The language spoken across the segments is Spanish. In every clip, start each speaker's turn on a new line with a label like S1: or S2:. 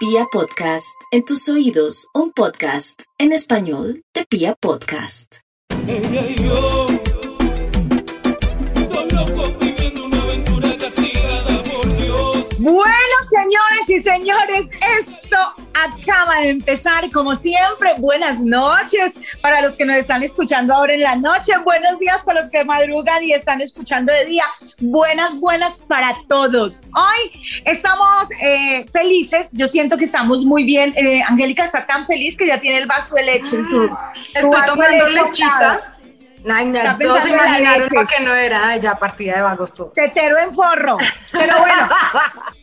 S1: Pia Podcast, en tus oídos, un podcast en español de Pia Podcast.
S2: Ella y yo, dos locos viviendo una aventura castigada por Dios.
S3: Bueno, señores y señores, esto acaba de empezar. Como siempre, buenas noches para los que nos están escuchando ahora en la noche. Buenos días para los que madrugan y están escuchando de día. Buenas, buenas para todos. Hoy estamos eh, felices. Yo siento que estamos muy bien. Eh, Angélica está tan feliz que ya tiene el vaso de leche en su.
S4: Estoy
S3: vaso de
S4: tomando
S3: leche
S4: lechita.
S3: ahogado.
S4: Ay, no, todos imaginaron lo que no era. Ay, ya partida de vagos todo.
S3: tetero en forro. Pero bueno,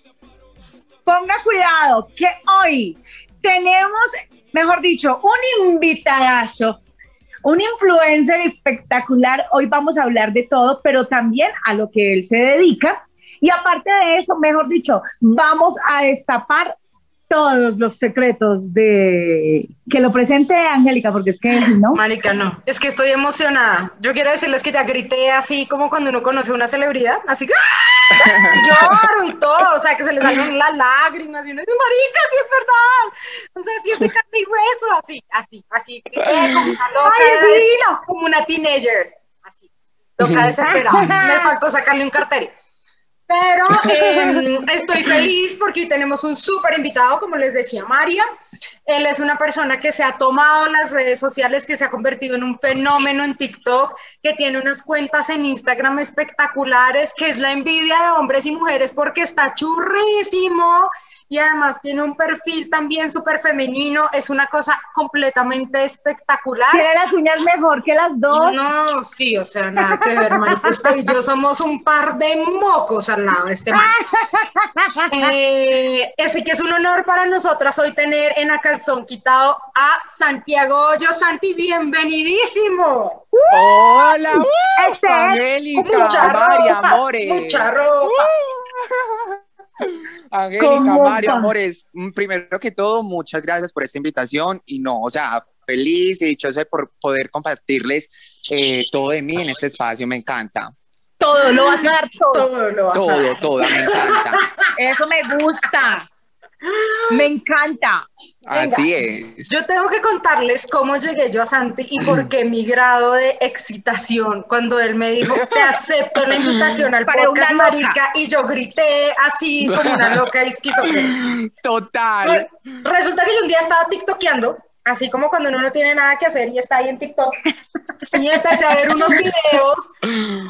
S3: ponga cuidado que hoy tenemos, mejor dicho, un invitadazo, un influencer espectacular. Hoy vamos a hablar de todo, pero también a lo que él se dedica. Y aparte de eso, mejor dicho, vamos a destapar todos los secretos de que lo presente Angélica, porque es que no.
S4: Marica, no. Es que estoy emocionada. Yo quiero decirles que ya grité así como cuando uno conoce a una celebridad. Así que ¡ah! lloro y todo. O sea, que se le salen las lágrimas. Y uno dice, Marica, sí es verdad. O sea, sí es de carne y hueso. Así, así, así. Grité como una loca.
S3: ¡Ay,
S4: como una teenager. Así. Loca desesperada. Me faltó sacarle un cartel. Pero eh, estoy feliz porque tenemos un súper invitado, como les decía María. Él es una persona que se ha tomado las redes sociales, que se ha convertido en un fenómeno en TikTok, que tiene unas cuentas en Instagram espectaculares, que es la envidia de hombres y mujeres porque está churrísimo y además tiene un perfil también súper femenino. Es una cosa completamente espectacular.
S3: Tiene las uñas mejor que las dos.
S4: No, sí, o sea, nada que ver, manito. Usted y yo somos un par de mocos al lado de este man. Eh, así que es un honor para nosotras hoy tener en a calzón quitado a Santiago Hoyo. Santi, bienvenidísimo.
S5: Hola, uh,
S3: Este es
S5: Angélica,
S4: ropa,
S5: amores.
S4: mucha ropa.
S5: Angélica,
S3: ¿Cómo
S5: Mari,
S3: va?
S5: amores. mm, Primero que todo, muchas gracias por esta invitación y no, o sea, feliz y dichosa de por poder compartirles eh, todo de mí en este espacio, me encanta.
S3: Todo, lo vas a dar todo.
S4: Todo lo vas a
S5: Todo,
S4: dar.
S5: todo, me encanta.
S3: Eso me gusta. Me encanta.
S5: Así es.
S4: Yo tengo que contarles cómo llegué yo a Santi y por qué mi grado de excitación cuando él me dijo, te acepto la invitación al
S3: Para
S4: podcast,
S3: una
S4: marica, y yo grité así como una loca esquizofrénica.
S5: Total.
S4: Resulta que yo un día estaba tiktokeando, así como cuando uno no tiene nada que hacer y está ahí en TikTok, y empecé a ver unos videos,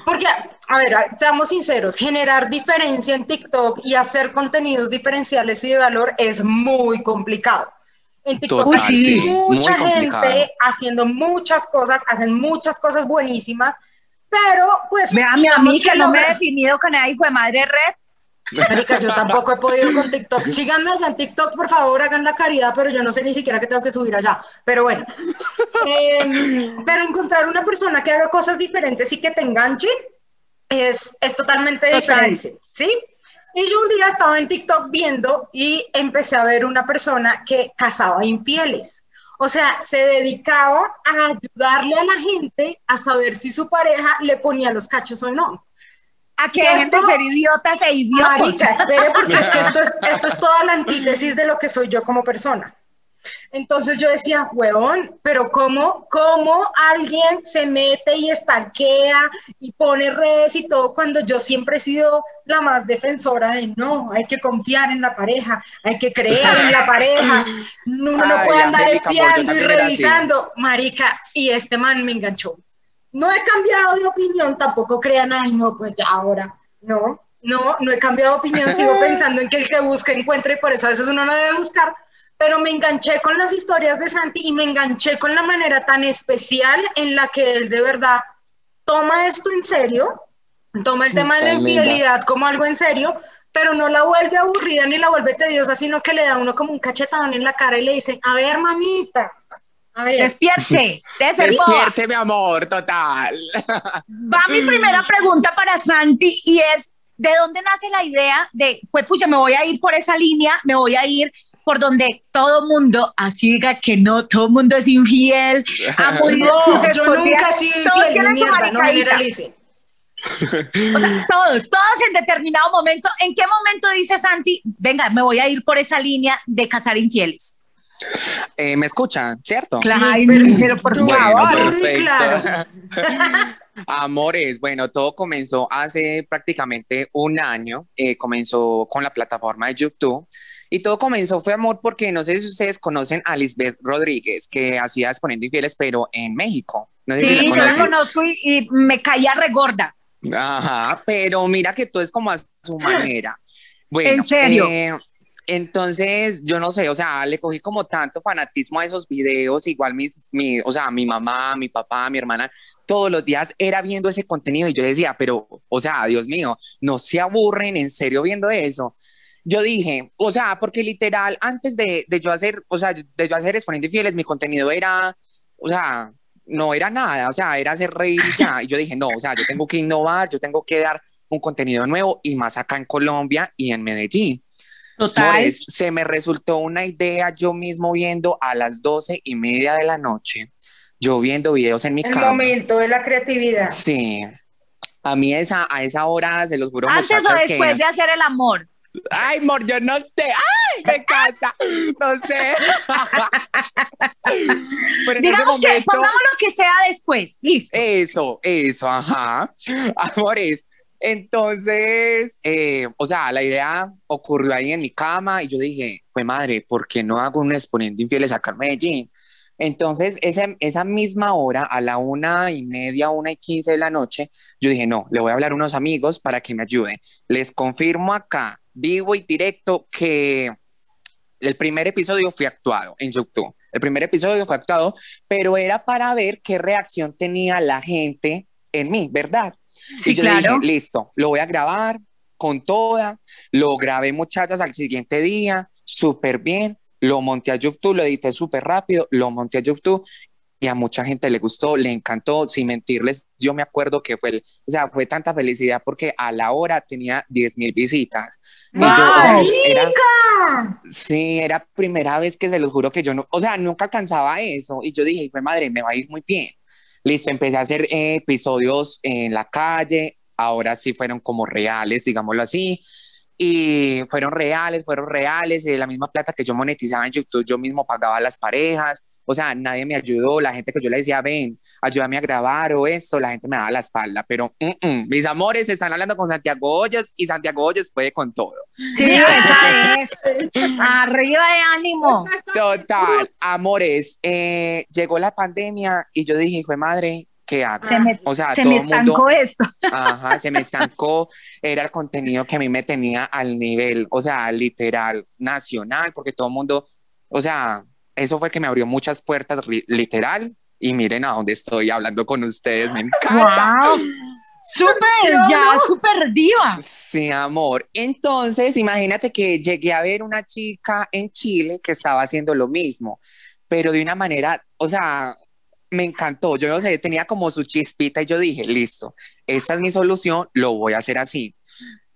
S4: porque, a ver, seamos sinceros, generar diferencia en TikTok y hacer contenidos diferenciales y de valor es muy complicado. En TikTok
S5: Total,
S4: hay
S5: sí,
S4: mucha
S5: complicado.
S4: gente haciendo muchas cosas, hacen muchas cosas buenísimas, pero pues...
S3: Véame a mí que no me he definido con esa hijo de madre red.
S4: Marica, yo tampoco he podido con TikTok. Síganme allá en TikTok, por favor, hagan la caridad, pero yo no sé ni siquiera qué tengo que subir allá. Pero bueno. Eh, pero encontrar una persona que haga cosas diferentes y que te enganche es, es totalmente
S3: Total.
S4: diferente, ¿sí? Y yo un día estaba en TikTok viendo y empecé a ver una persona que cazaba infieles. O sea, se dedicaba a ayudarle a la gente a saber si su pareja le ponía los cachos o no.
S3: A que
S4: Esto-
S3: dejen de ser idiotas e idiotas.
S4: Marica, espere, porque es que esto es, esto es toda la antítesis de lo que soy yo como persona. Entonces yo decía, huevón, pero ¿cómo, ¿cómo alguien se mete y estanquea y pone redes y todo cuando yo siempre he sido la más defensora de no, hay que confiar en la pareja, hay que creer en la pareja, uno no
S5: Ay,
S4: puede andar espiando y revisando, marica, y este man me enganchó. No he cambiado de opinión, tampoco crean, ay, no, pues ya ahora, no, no, no he cambiado de opinión, sigo pensando en que el que busca encuentra y por eso a veces uno no debe buscar, pero me enganché con las historias de Santi y me enganché con la manera tan especial en la que él de verdad toma esto en serio, toma el tema de la
S5: linda.
S4: infidelidad como algo en serio, pero no la vuelve aburrida ni la vuelve tediosa, sino que le da a uno como un cachetadón en la cara y le dice, a ver, mamita,
S3: Despierte.
S5: Despierte, mi amor, total.
S3: Va mi primera pregunta para Santi y es, ¿de dónde nace la idea de, pues pucha, me voy a ir por esa línea, me voy a ir por donde todo mundo, así diga que no, todo mundo es infiel, a morir
S4: no,
S3: sus
S4: yo nunca he sido
S3: todos
S4: infiel,
S3: tienen su
S4: no generalice.
S3: O sea, todos, todos en determinado momento. ¿En qué momento dice Santi, venga, me voy a ir por esa línea de casar infieles?
S5: Eh, ¿Me escuchan? ¿Cierto?
S3: Claro, pero, por
S5: Bueno,
S3: favor.
S5: perfecto.
S4: claro.
S5: Amores, bueno, todo comenzó hace prácticamente un año, eh, comenzó con la plataforma de YouTube y todo comenzó fue amor porque no sé si ustedes conocen a Lisbeth Rodríguez, que hacía Exponiendo Infieles, pero en México. No sé si
S3: Sí, yo la conozco y, y me caía regorda.
S5: Ajá, pero mira que todo es como a su manera. Bueno,
S3: ¿En serio?
S5: eh, entonces, yo no sé, o sea, le cogí como tanto fanatismo a esos videos, igual mis, mi, o sea, mi mamá, mi papá, mi hermana, todos los días era viendo ese contenido y yo decía, pero, o sea, Dios mío, no se aburren en serio viendo eso. Yo dije, o sea, porque literal, antes de, de yo hacer, o sea, de yo hacer Exponiendo Infieles, mi contenido era, o sea, no era nada, o sea, era hacer reír y ya. Y yo dije, no, o sea, yo tengo que innovar, yo tengo que dar un contenido nuevo y más acá en Colombia y en Medellín.
S3: Total.
S5: Mores, se me resultó una idea yo mismo viendo a las doce y media de la noche, yo viendo videos en mi
S4: El
S5: cama.
S4: momento de la creatividad.
S5: Sí. A mí esa, a esa hora, se los juro,
S3: Antes o
S5: que-
S3: después de hacer el amor.
S5: Ay, amor, yo no sé. Ay, me encanta. No sé. Pero
S3: Digamos que pongamos lo que sea después. Listo.
S5: Eso, eso, ajá. Amores. Entonces, eh, o sea, la idea ocurrió ahí en mi cama y yo dije, fue madre, ¿por qué no hago un exponente infieles acá en Medellín? Entonces, esa, esa misma hora, a la una y media, una y quince de la noche, yo dije, no, le voy a hablar a unos amigos para que me ayuden. Les confirmo acá, vivo y directo, que el primer episodio fue actuado en YouTube. El primer episodio fue actuado, pero era para ver qué reacción tenía la gente en mí, ¿verdad?
S3: Sí,
S5: y yo
S3: claro.
S5: dije, listo, lo voy a grabar con toda. Lo grabé, muchachas, al siguiente día, súper bien. Lo monté a YouTube, lo edité súper rápido, lo monté a YouTube y a mucha gente le gustó, le encantó. Sin mentirles, yo me acuerdo que fue, o sea, fue tanta felicidad porque a la hora tenía 10 mil visitas. Y yo, o sea, era, Sí, era primera vez que se los juro que yo no, o sea, nunca alcanzaba eso. Y yo dije, madre, me va a ir muy bien. Listo, empecé a hacer eh, episodios en la calle, ahora sí fueron como reales, digámoslo así. Y fueron reales, fueron reales, de la misma plata que yo monetizaba en YouTube, yo mismo pagaba a las parejas. O sea, nadie me ayudó, la gente que yo le decía, ven, ayúdame a grabar o esto, la gente me daba la espalda. Pero mm, mm, mis amores están hablando con Santiago Hoyos y Santiago Hoyos puede con todo.
S3: Sí, esa es. Arriba de ánimo.
S5: Total, amores, eh, llegó la pandemia y yo dije, hijo de madre, ¿qué hago?
S3: Se me,
S5: O sea,
S3: se
S5: todo
S3: me
S5: el mundo,
S3: estancó esto.
S5: ajá, se me estancó, era el contenido que a mí me tenía al nivel, o sea, literal, nacional, porque todo el mundo, o sea, eso fue que me abrió muchas puertas, literal, y miren a dónde estoy hablando con ustedes, me encanta.
S3: ¡Wow! Súper, ya, súper diva.
S5: Sí, amor. Entonces, imagínate que llegué a ver una chica en Chile que estaba haciendo lo mismo, pero de una manera, o sea, me encantó. Yo no sé, tenía como su chispita y yo dije, listo, esta es mi solución, lo voy a hacer así.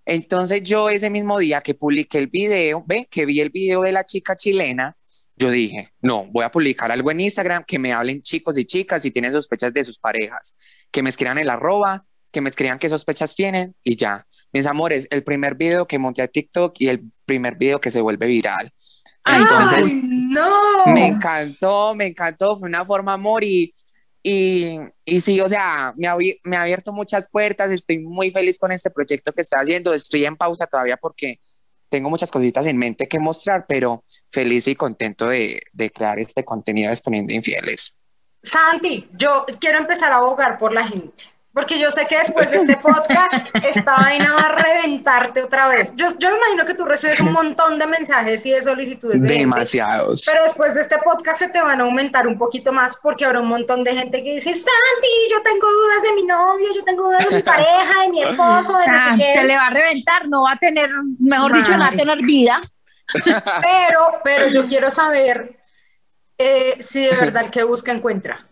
S5: Entonces, yo ese mismo día que publiqué el video, ve, que vi el video de la chica chilena, yo dije, no, voy a publicar algo en Instagram, que me hablen chicos y chicas si tienen sospechas de sus parejas, que me escriban el arroba, que me escriban qué sospechas tienen y ya. Mis amores, el primer video que monté a TikTok y el primer video que se vuelve viral. Entonces,
S4: ¡Ay, no!
S5: me encantó, me encantó, fue una forma amor y, y, y sí, o sea, me ha, me ha abierto muchas puertas, estoy muy feliz con este proyecto que estoy haciendo, estoy en pausa todavía porque tengo muchas cositas en mente que mostrar, pero feliz y contento de, de crear este contenido exponiendo infieles.
S4: Santi, yo quiero empezar a abogar por la gente, porque yo sé que después de este podcast esta vaina va a reventarte otra vez. Yo, yo me imagino que tú recibes un montón de mensajes y de solicitudes de gente,
S5: Demasiados.
S4: pero después de este podcast se te van a aumentar un poquito más porque habrá un montón de gente que dice, Santi, yo tengo dudas de mi novio, yo tengo dudas de mi pareja, de mi esposo, de no
S3: Ah,
S4: sé qué.
S3: se le va a reventar, no va a tener, mejor dicho, no va a tener vida.
S4: Pero, pero yo quiero saber eh, si de verdad el que busca encuentra.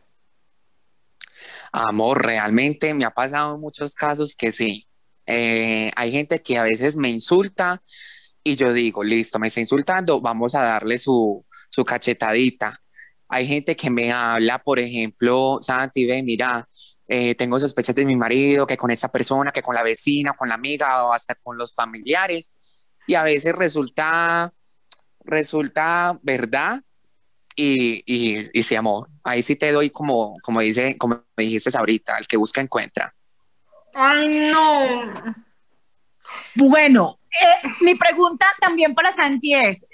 S5: Amor, realmente me ha pasado en muchos casos que sí. Eh, hay gente que a veces me insulta y yo digo, listo, me está insultando, vamos a darle su, su cachetadita. Hay gente que me habla, por ejemplo, Santi, ve, mira, eh, tengo sospechas de mi marido, que con esa persona, que con la vecina, con la amiga o hasta con los familiares. Y a veces resulta, resulta verdad y, y, y ahí sí te doy como, como, dice, como me dijiste ahorita, el que busca encuentra.
S4: Ay, no.
S3: Bueno, eh, mi pregunta también para Santi es,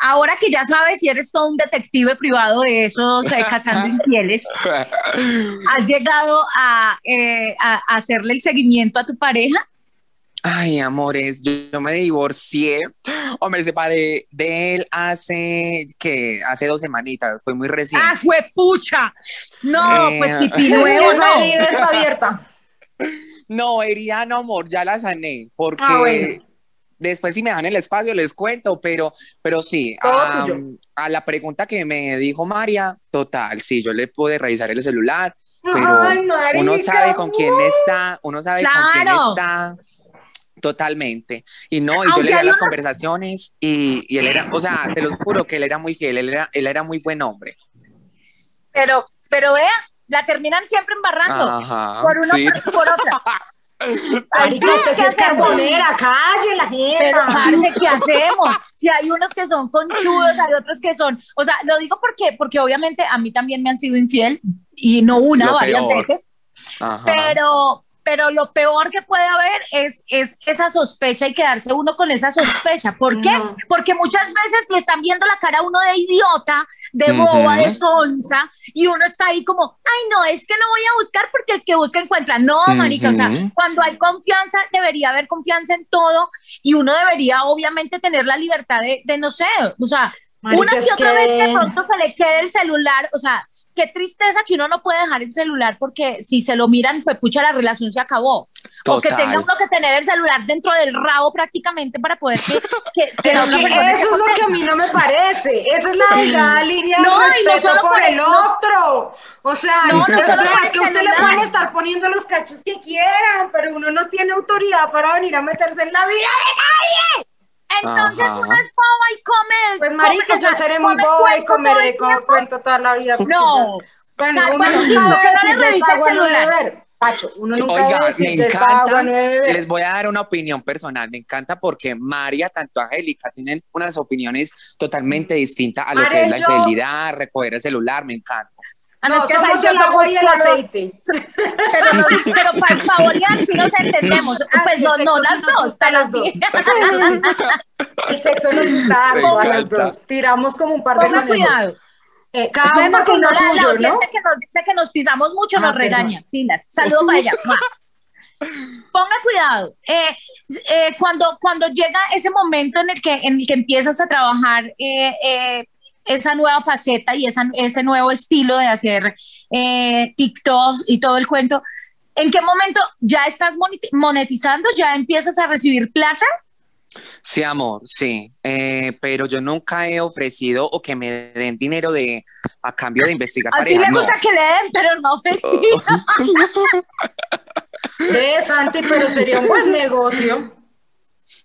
S3: ahora que ya sabes si eres todo un detective privado de esos eh, cazando infieles, ¿has llegado a, eh, a hacerle el seguimiento a tu pareja?
S5: Ay, amores, yo, yo me divorcié o me separé de él hace, que hace dos semanitas, fue muy reciente.
S3: ¡Ah, fue pucha! No,
S5: Eh,
S3: pues
S4: Es que
S3: nuevo,
S4: esa
S3: no.
S4: herida está abierta.
S5: No, herida, no, amor, ya la sané, porque
S4: Ah, bueno.
S5: después si me dan el espacio les cuento, pero, pero sí, a, la pregunta que me dijo María, total, sí, yo le pude revisar el celular, pero
S4: Ay,
S5: uno sabe con quién está, uno sabe con quién está. Totalmente. Y no, y yo
S3: Aunque
S5: le veía las conversaciones y, y él era, o sea, te lo juro que él era muy fiel, él era, él era muy buen hombre.
S3: Pero, pero vea, la terminan siempre embarrando.
S5: Ajá.
S3: por una
S5: sí.
S3: parte por otra.
S4: Marica,
S3: Sí,
S4: usted sí
S3: ¿qué
S4: es carbonera, calle la
S3: Pero,
S4: jeta.
S3: parce, ¿qué hacemos? Si hay unos que son conchudos, hay otros que son, o sea, lo digo porque, porque obviamente a mí también me han sido infiel, y no una,
S5: Lo
S3: varias
S5: peor.
S3: veces,
S5: Ajá.
S3: pero, pero lo peor que puede haber es, es esa sospecha y quedarse uno con esa sospecha. ¿Por qué?
S4: No.
S3: Porque muchas veces le están viendo la cara a uno de idiota, de boba,
S5: Ujú.
S3: de sonsa, y uno está ahí como, ay, no, es que no voy a buscar porque el que busca encuentra. No, manita, o sea, cuando hay confianza, debería haber confianza en todo, y uno debería, obviamente, tener la libertad de, de no sé, o sea,
S4: Marica,
S3: una que otra
S4: que-
S3: vez que pronto se le quede el celular, o sea, qué tristeza que uno no puede dejar el celular porque si se lo miran, pues pucha, la relación se acabó. O que tenga uno que tener el celular dentro del rabo prácticamente para poder que, que, que otra
S4: que eso es lo que a mí no me parece. Esa es la delgada línea
S3: No,
S4: de
S3: y no solo
S4: por
S3: por
S4: el otro. O sea,
S3: No, no
S4: es,
S3: solo
S4: que- es usted le pueden estar poniendo los cachos que quieran, pero uno no tiene autoridad para venir a meterse en la vida de
S3: Entonces
S5: Ajá.
S3: uno es boba y come.
S4: Pues marica, yo seré muy boba y comeré como cuento toda la vida.
S3: No.
S4: Bueno,
S3: O sea,
S4: uno
S3: bueno,
S4: nunca
S3: listo,
S4: debe
S3: que no le
S4: esta
S3: el celular.
S4: Pacho, uno nunca
S5: Oiga,
S4: debe
S5: me encanta, les voy a dar una opinión personal, me encanta porque María, tanto Angélica, tienen unas opiniones totalmente distintas a lo que es la
S4: yo-
S5: infidelidad, recoger el celular, me encanta.
S3: Ah, no,
S4: No,
S3: es que
S4: somos el agua y el aceite.
S3: Pero, pero para saborear sí nos entendemos.
S4: Ah,
S3: Pues no, no las dos,
S4: a
S3: pero
S4: las
S3: sí.
S4: El sexo nos gusta a las dos. Tiramos como un par de
S3: Ponga cuidado.
S4: Eh, cada uno con lo suyo, ¿no?
S3: que nos dice que nos pisamos mucho
S4: Ah,
S3: nos regaña. Pilas. Saludos para ella. Ponga cuidado. Eh, eh, cuando, cuando llega ese momento en el que, en el que empiezas a trabajar eh, eh, esa nueva faceta y esa, ese nuevo estilo de hacer eh, TikToks y todo el cuento, ¿en qué momento ya estás moneti- monetizando? ¿Ya empiezas a recibir plata?
S5: Sí, amor, sí, eh, pero yo nunca he ofrecido o que me den dinero de a cambio de investigar
S3: A ti
S5: no.
S3: gusta que le den, pero no ofrecido.
S4: Eh, Santi, pero sería un buen negocio.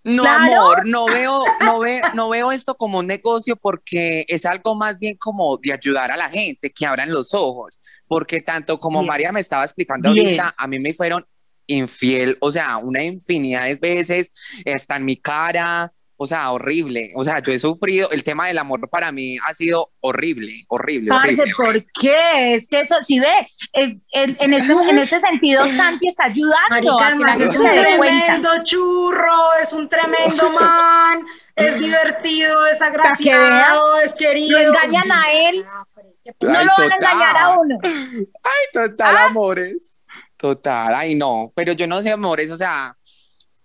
S5: No,
S3: Claro.
S5: amor, no veo, no ve, no veo esto como un negocio porque es algo más bien como de ayudar a la gente, que abran los ojos, porque tanto como
S3: Bien.
S5: María me estaba explicando
S3: Bien.
S5: ahorita, a mí me fueron infiel, o sea, una infinidad de veces, está en mi cara, o sea, horrible, o sea, yo he sufrido, el tema del amor para mí ha sido horrible, horrible,
S3: Parce,
S5: horrible.
S3: ¿por qué? Es que eso, si ve, en, en- en este, en este sentido, Santi está ayudando
S4: Marica,
S3: a que la
S4: además
S3: gente
S4: es un
S3: se dé cuenta.
S4: tremendo churro, es un tremendo man, es divertido, es agraciado, es querido.
S3: Lo engañan a él. No
S5: Ay,
S3: lo van a engañar a uno.
S5: Ay, total, amores. Total, ay, no, pero yo no sé, amores, o sea,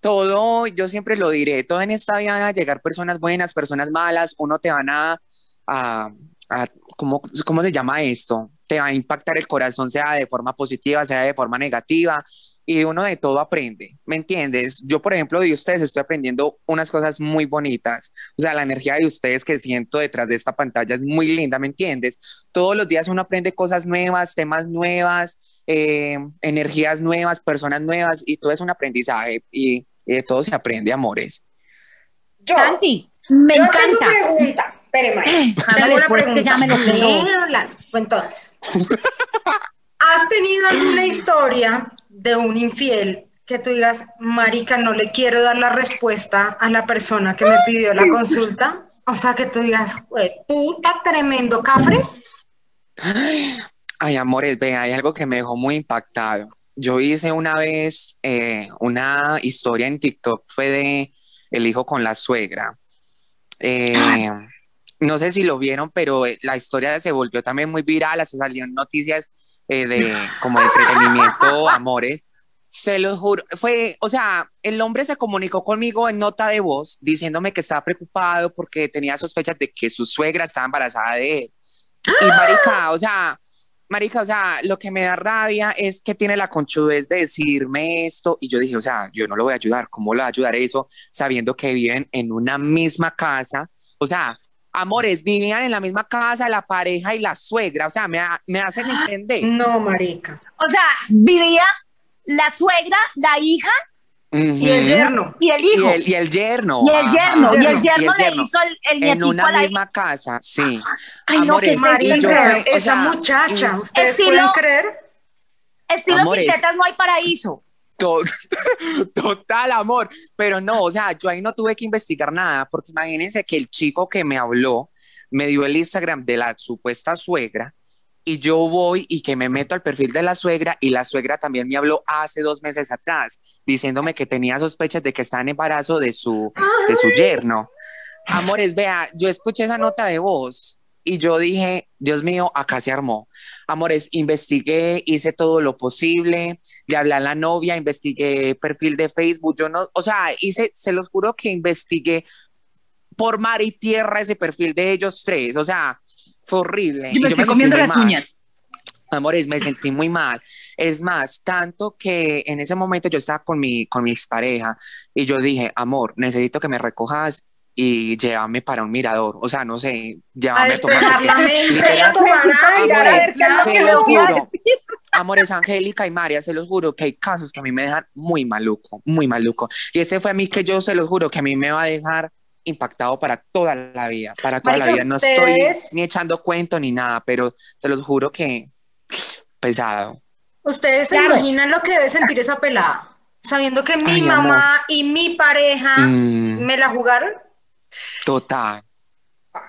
S5: todo, yo siempre lo diré, todo en esta vida van a llegar personas buenas, personas malas, uno te van a, a, a- ¿cómo, cómo se llama esto? Te va a impactar el corazón, sea de forma positiva, sea de forma negativa, y uno de todo aprende, ¿me entiendes? Yo, por ejemplo, de ustedes estoy aprendiendo unas cosas muy bonitas, o sea, la energía de ustedes que siento detrás de esta pantalla es muy linda, ¿me entiendes? Todos los días uno aprende cosas nuevas, temas nuevas, eh, energías nuevas, personas nuevas, y todo es un aprendizaje, y, y de todo se aprende, amores.
S4: Yo,
S3: Santi, me
S4: yo
S3: encanta.
S4: tengo pregunta.
S3: Hágale,
S4: Tengo una
S3: pues, que ya me lo
S4: pregunta. Entonces, ¿Has tenido alguna historia de un infiel que tú digas, marica, no le quiero dar la respuesta a la persona que me pidió la consulta? O sea, que tú digas, "Jue puta, tremendo cafre.
S5: Ay, amores, ve, hay algo que me dejó muy impactado. Yo hice una vez eh, una historia en TikTok, fue de el hijo con la suegra. Eh, no sé si lo vieron, pero eh, la historia se volvió también muy viral, se salieron noticias eh, de como de entretenimiento, amores. Se los juro, fue, o sea, el hombre se comunicó conmigo en nota de voz diciéndome que estaba preocupado porque tenía sospechas de que su suegra estaba embarazada de él. Y marica, o sea, marica, o sea, lo que me da rabia es que tiene la conchudez de decirme esto y yo dije, o sea, yo no lo voy a ayudar, ¿cómo lo voy a ayudar eso sabiendo que viven en una misma casa? O sea, amores, vivían en la misma casa la pareja y la suegra, o sea, me, ha- me hacen entender.
S4: No, marica.
S3: O sea, vivía la suegra, la hija
S4: Y el yerno.
S3: y el
S5: Y
S3: hijo.
S5: el, y el yerno.
S3: Y el
S5: ajá.
S3: yerno, y el
S4: yerno,
S3: yerno
S5: y el
S3: le
S5: yerno.
S3: hizo el, el
S5: En una
S3: a la hija.
S5: misma casa, sí.
S3: Ay, no,
S5: Amores,
S3: que se
S4: Marica,
S5: y yo
S3: siempre-
S5: fue- o
S4: esa
S5: sea,
S4: muchacha, ¿ustedes
S3: Estilo-
S4: pueden creer?
S3: Estilo
S5: Amores.
S3: sin tetas no hay paraíso.
S5: To- Total amor, pero no, o sea, yo ahí no tuve que investigar nada, porque imagínense que el chico que me habló me dio el Instagram de la supuesta suegra y yo voy y que me meto al perfil de la suegra y la suegra también me habló hace dos meses atrás diciéndome que tenía sospechas de que estaba en embarazo de su, de su yerno. Amores, vea, yo escuché esa nota de voz y yo dije, Dios mío, acá se armó. Amores, investigué, hice todo lo posible, le hablé a la novia, investigué perfil de Facebook, yo no, o sea, hice, se los juro que investigué por mar y tierra ese perfil de ellos tres, o sea, fue horrible.
S3: Yo
S5: Y
S3: me estoy comiendo las
S5: mal.
S3: uñas.
S5: Amores, me sentí muy mal. Es más, tanto que en ese momento yo estaba con mi, con mi expareja y yo dije, amor, necesito que me recojas y llévame para un mirador. O sea, no sé, llévame a tomar. Amores, se los juro. Amores, Angélica y María, se los juro que hay casos que a mí me dejan muy maluco, muy maluco. Y ese fue a mí que yo se los juro que a mí me va a dejar impactado para toda la vida, para toda la vida. No estoy ni echando cuento ni nada, pero se los juro que pesado.
S4: ¿Ustedes se
S3: Claro.
S4: imaginan lo que debe sentir esa pelada? Sabiendo que mi
S5: Ay,
S4: mamá y mi pareja
S5: Mm.
S4: me la jugaron.
S5: Total.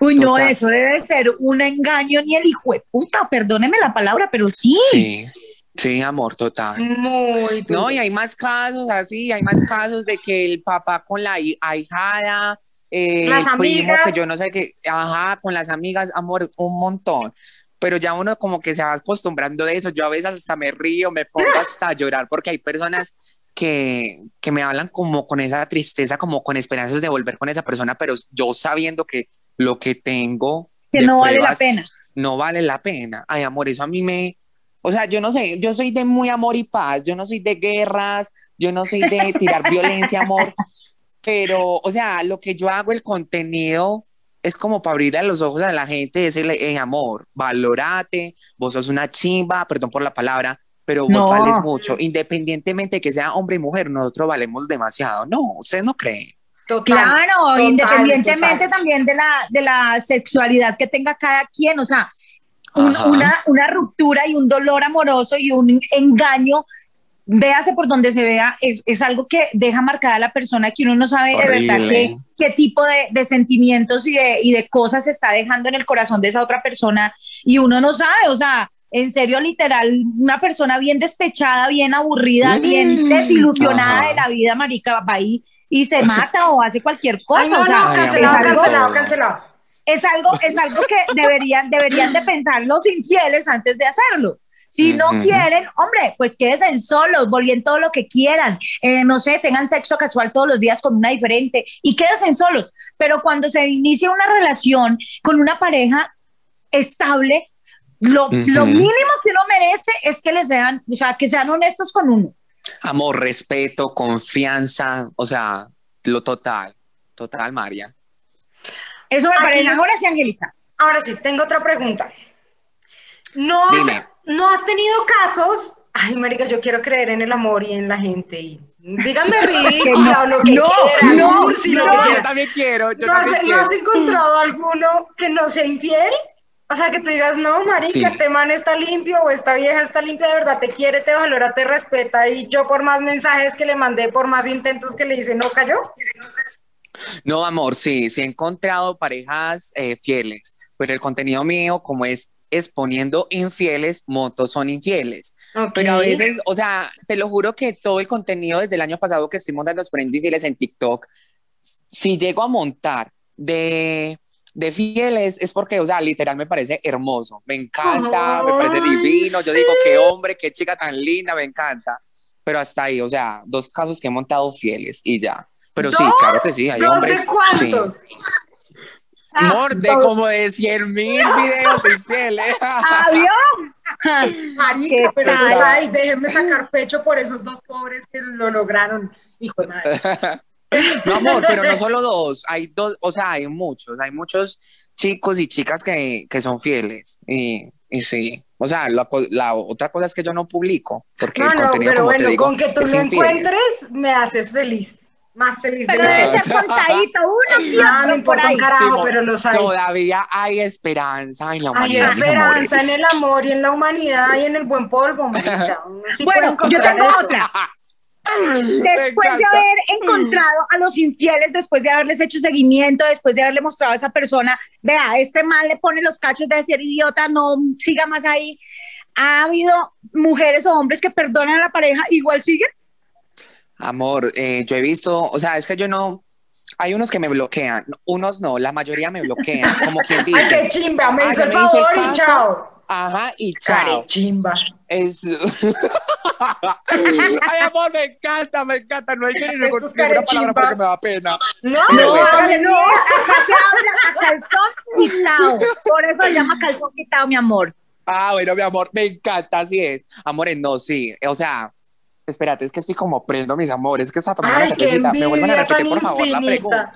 S3: Uy, no,
S5: Total.
S3: eso debe ser un engaño ni el hijo de puta, perdóneme la palabra, pero sí.
S5: Sí, sí, amor, total.
S4: Muy.
S5: No, y hay más casos así, hay más casos de que el papá con la hi- ahijada, eh,
S4: Las
S5: el primo
S4: amigas.
S5: que yo no sé qué, ajá, con las amigas, amor, un montón. Pero ya uno como que se va acostumbrando de eso. Yo a veces hasta me río, me pongo hasta a llorar porque hay personas que, que me hablan como con esa tristeza, como con esperanzas de volver con esa persona, pero yo sabiendo que lo que tengo
S3: Que no vale la pena.
S5: no vale la pena. Ay, amor, eso a mí me, o sea, yo no sé, yo soy de muy amor y paz, yo no soy de guerras, yo no soy de tirar violencia, amor, pero, o sea, lo que yo hago, el contenido, es como para abrirle los ojos a la gente y decirle, amor, valorate, vos sos una chimba, perdón por la palabra, pero vos
S3: No.
S5: vales mucho, independientemente de que sea hombre y mujer, nosotros valemos demasiado, ¿no? ¿Ustedes no creen?
S4: Total.
S3: Claro,
S4: total,
S3: independientemente
S4: total.
S3: también de la, de la sexualidad que tenga cada quien, o sea, un- una, una ruptura y un dolor amoroso y un engaño, véase por donde se vea, es, es algo que deja marcada a la persona que uno no sabe de verdad qué, qué tipo de, de sentimientos y de, y de cosas está dejando en el corazón de esa otra persona y uno no sabe, o sea, en serio, literal, una persona bien despechada, bien aburrida,
S5: Mm.
S3: bien desilusionada
S5: Ajá.
S3: de la vida, marica, va ahí y se mata o hace cualquier cosa.
S4: Ay, no,
S3: o sea,
S4: no, cancelado, cancelado.
S3: es algo, es algo que deberían, deberían de pensar los infieles antes de hacerlo. Si no quieren, hombre, pues quédense solos, volvíen todo lo que quieran, Eh, no sé, tengan sexo casual todos los días con una diferente y quédense solos. Pero cuando se inicia una relación con una pareja estable, lo, lo mínimo que uno merece es que les sean, o sea, que sean honestos con uno.
S5: Amor, respeto, confianza, o sea, lo total, total, María.
S3: Eso me
S4: Aquí-
S3: parece. Ahora sí, Angélica.
S4: Ahora sí, tengo otra pregunta. ¿No
S5: Dime.
S4: ¿No has tenido casos? Ay, marica, yo quiero creer en el amor y en la gente. Y díganme ridícula o lo que
S3: no,
S4: quieran,
S3: no,
S4: cursi, lo
S3: no,
S4: que
S3: yo
S5: también quiero, yo
S4: ¿No has, ¿No has encontrado alguno que no sea infiel? O sea, que tú digas, no, marica,
S5: Sí.
S4: este man está limpio o esta vieja está limpia, de verdad te quiere, te valora, te respeta y yo por más mensajes que le mandé, por más intentos que le hice, no cayó.
S5: No, amor, sí, sí he encontrado parejas eh, fieles, pero el contenido mío, como es exponiendo infieles, motos son infieles. Pero a veces, o sea, te lo juro que todo el contenido desde el año pasado que estoy montando exponiendo infieles en TikTok, si llego a montar de, de fieles, es porque, o sea, literal me parece hermoso, me encanta, me parece divino, yo digo, qué hombre, qué chica tan linda, me encanta. Pero hasta ahí, o sea, dos casos que he montado fieles y ya. Pero sí, claro que sí, hay
S4: ¿Dos
S5: hombres.
S4: de cuántos?
S5: Sí. Amor, de
S3: dos.
S5: como de 100 mil videos infieles.
S3: Adiós.
S4: Marica,
S3: ¿Qué
S4: pero
S3: tal?
S4: pues, ay, déjenme sacar pecho por esos dos pobres que lo lograron. Hijo de madre.
S5: No, amor, pero no solo dos, hay dos, o sea, hay muchos, hay muchos chicos y chicas que, que son fieles. Y, y sí, o sea, la, co- la otra cosa es que yo no publico, porque
S4: No,
S5: el
S4: no,
S5: contenido,
S4: pero
S5: como te
S4: bueno,
S5: digo,
S4: con que tú lo
S5: infieles.
S4: encuentres, me haces feliz. Más feliz de
S3: Pero
S4: que
S3: debe ser contadito, uno sí,
S4: Ah,
S3: por
S4: importa un
S3: ahí.
S4: carajo, pero los hay.
S5: Todavía hay esperanza en la
S4: Hay
S5: humanidad, mis
S4: esperanza en el amor y en la humanidad y en el buen polvo, sí
S3: Bueno, yo tengo
S4: eso.
S3: otra. Después de haber encontrado a los infieles, después de haberles hecho seguimiento, después de haberle mostrado a esa persona, vea, este mal le pone los cachos de decir idiota, no siga más ahí. ¿Ha habido mujeres o hombres que perdonan a la pareja, igual siguen?
S5: Amor, eh, yo he visto, o sea, es que yo no, hay unos que me bloquean, unos no, la mayoría me bloquean, como quien
S4: Ay,
S5: dice,
S4: qué chimba, me hizo el favor y
S5: caso.
S4: chao.
S5: ajá, y chao.
S4: Cari, chimba.
S5: Es... Ay, amor, me encanta, me encanta. No hay que ni recordar una palabra porque me da pena.
S4: No,
S5: No,
S4: no,
S3: acá se habla a calzón quitado. Por eso se llama calzón quitado, mi amor.
S5: Ah, bueno, mi amor, me encanta, así es. Amores, no, sí. O sea, espérate, es que estoy como prendo, mis amores. que está tomando
S4: Ay,
S5: una cervecita. Me vuelvan a repetir, por favor, la pregunta.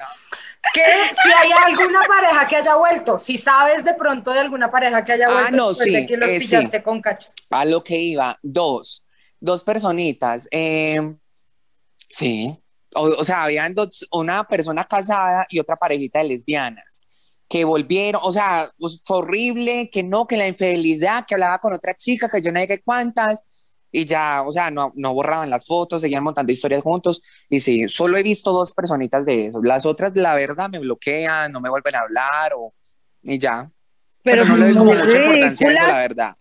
S4: ¿Qué? Si hay alguna pareja que haya vuelto, si sabes de pronto de alguna pareja que haya
S5: Ah,
S4: vuelto
S5: no,
S4: después
S5: sí,
S4: de que los
S5: eh, sí.
S4: con.
S5: A lo que iba, dos. Dos personitas. eh, sí. O, o sea, habían dos, una persona casada y otra parejita de lesbianas que volvieron, o sea, pues, fue horrible, que no, que la infidelidad, que hablaba con otra chica, que yo no sé qué cuántas, y ya, o sea, no, no borraban las fotos, seguían montando historias juntos, y sí, solo he visto dos personitas de eso, las otras, la verdad, me bloquean, no me vuelven a hablar, o, y ya, pero, no le doy como mucha importancia a eso, la verdad.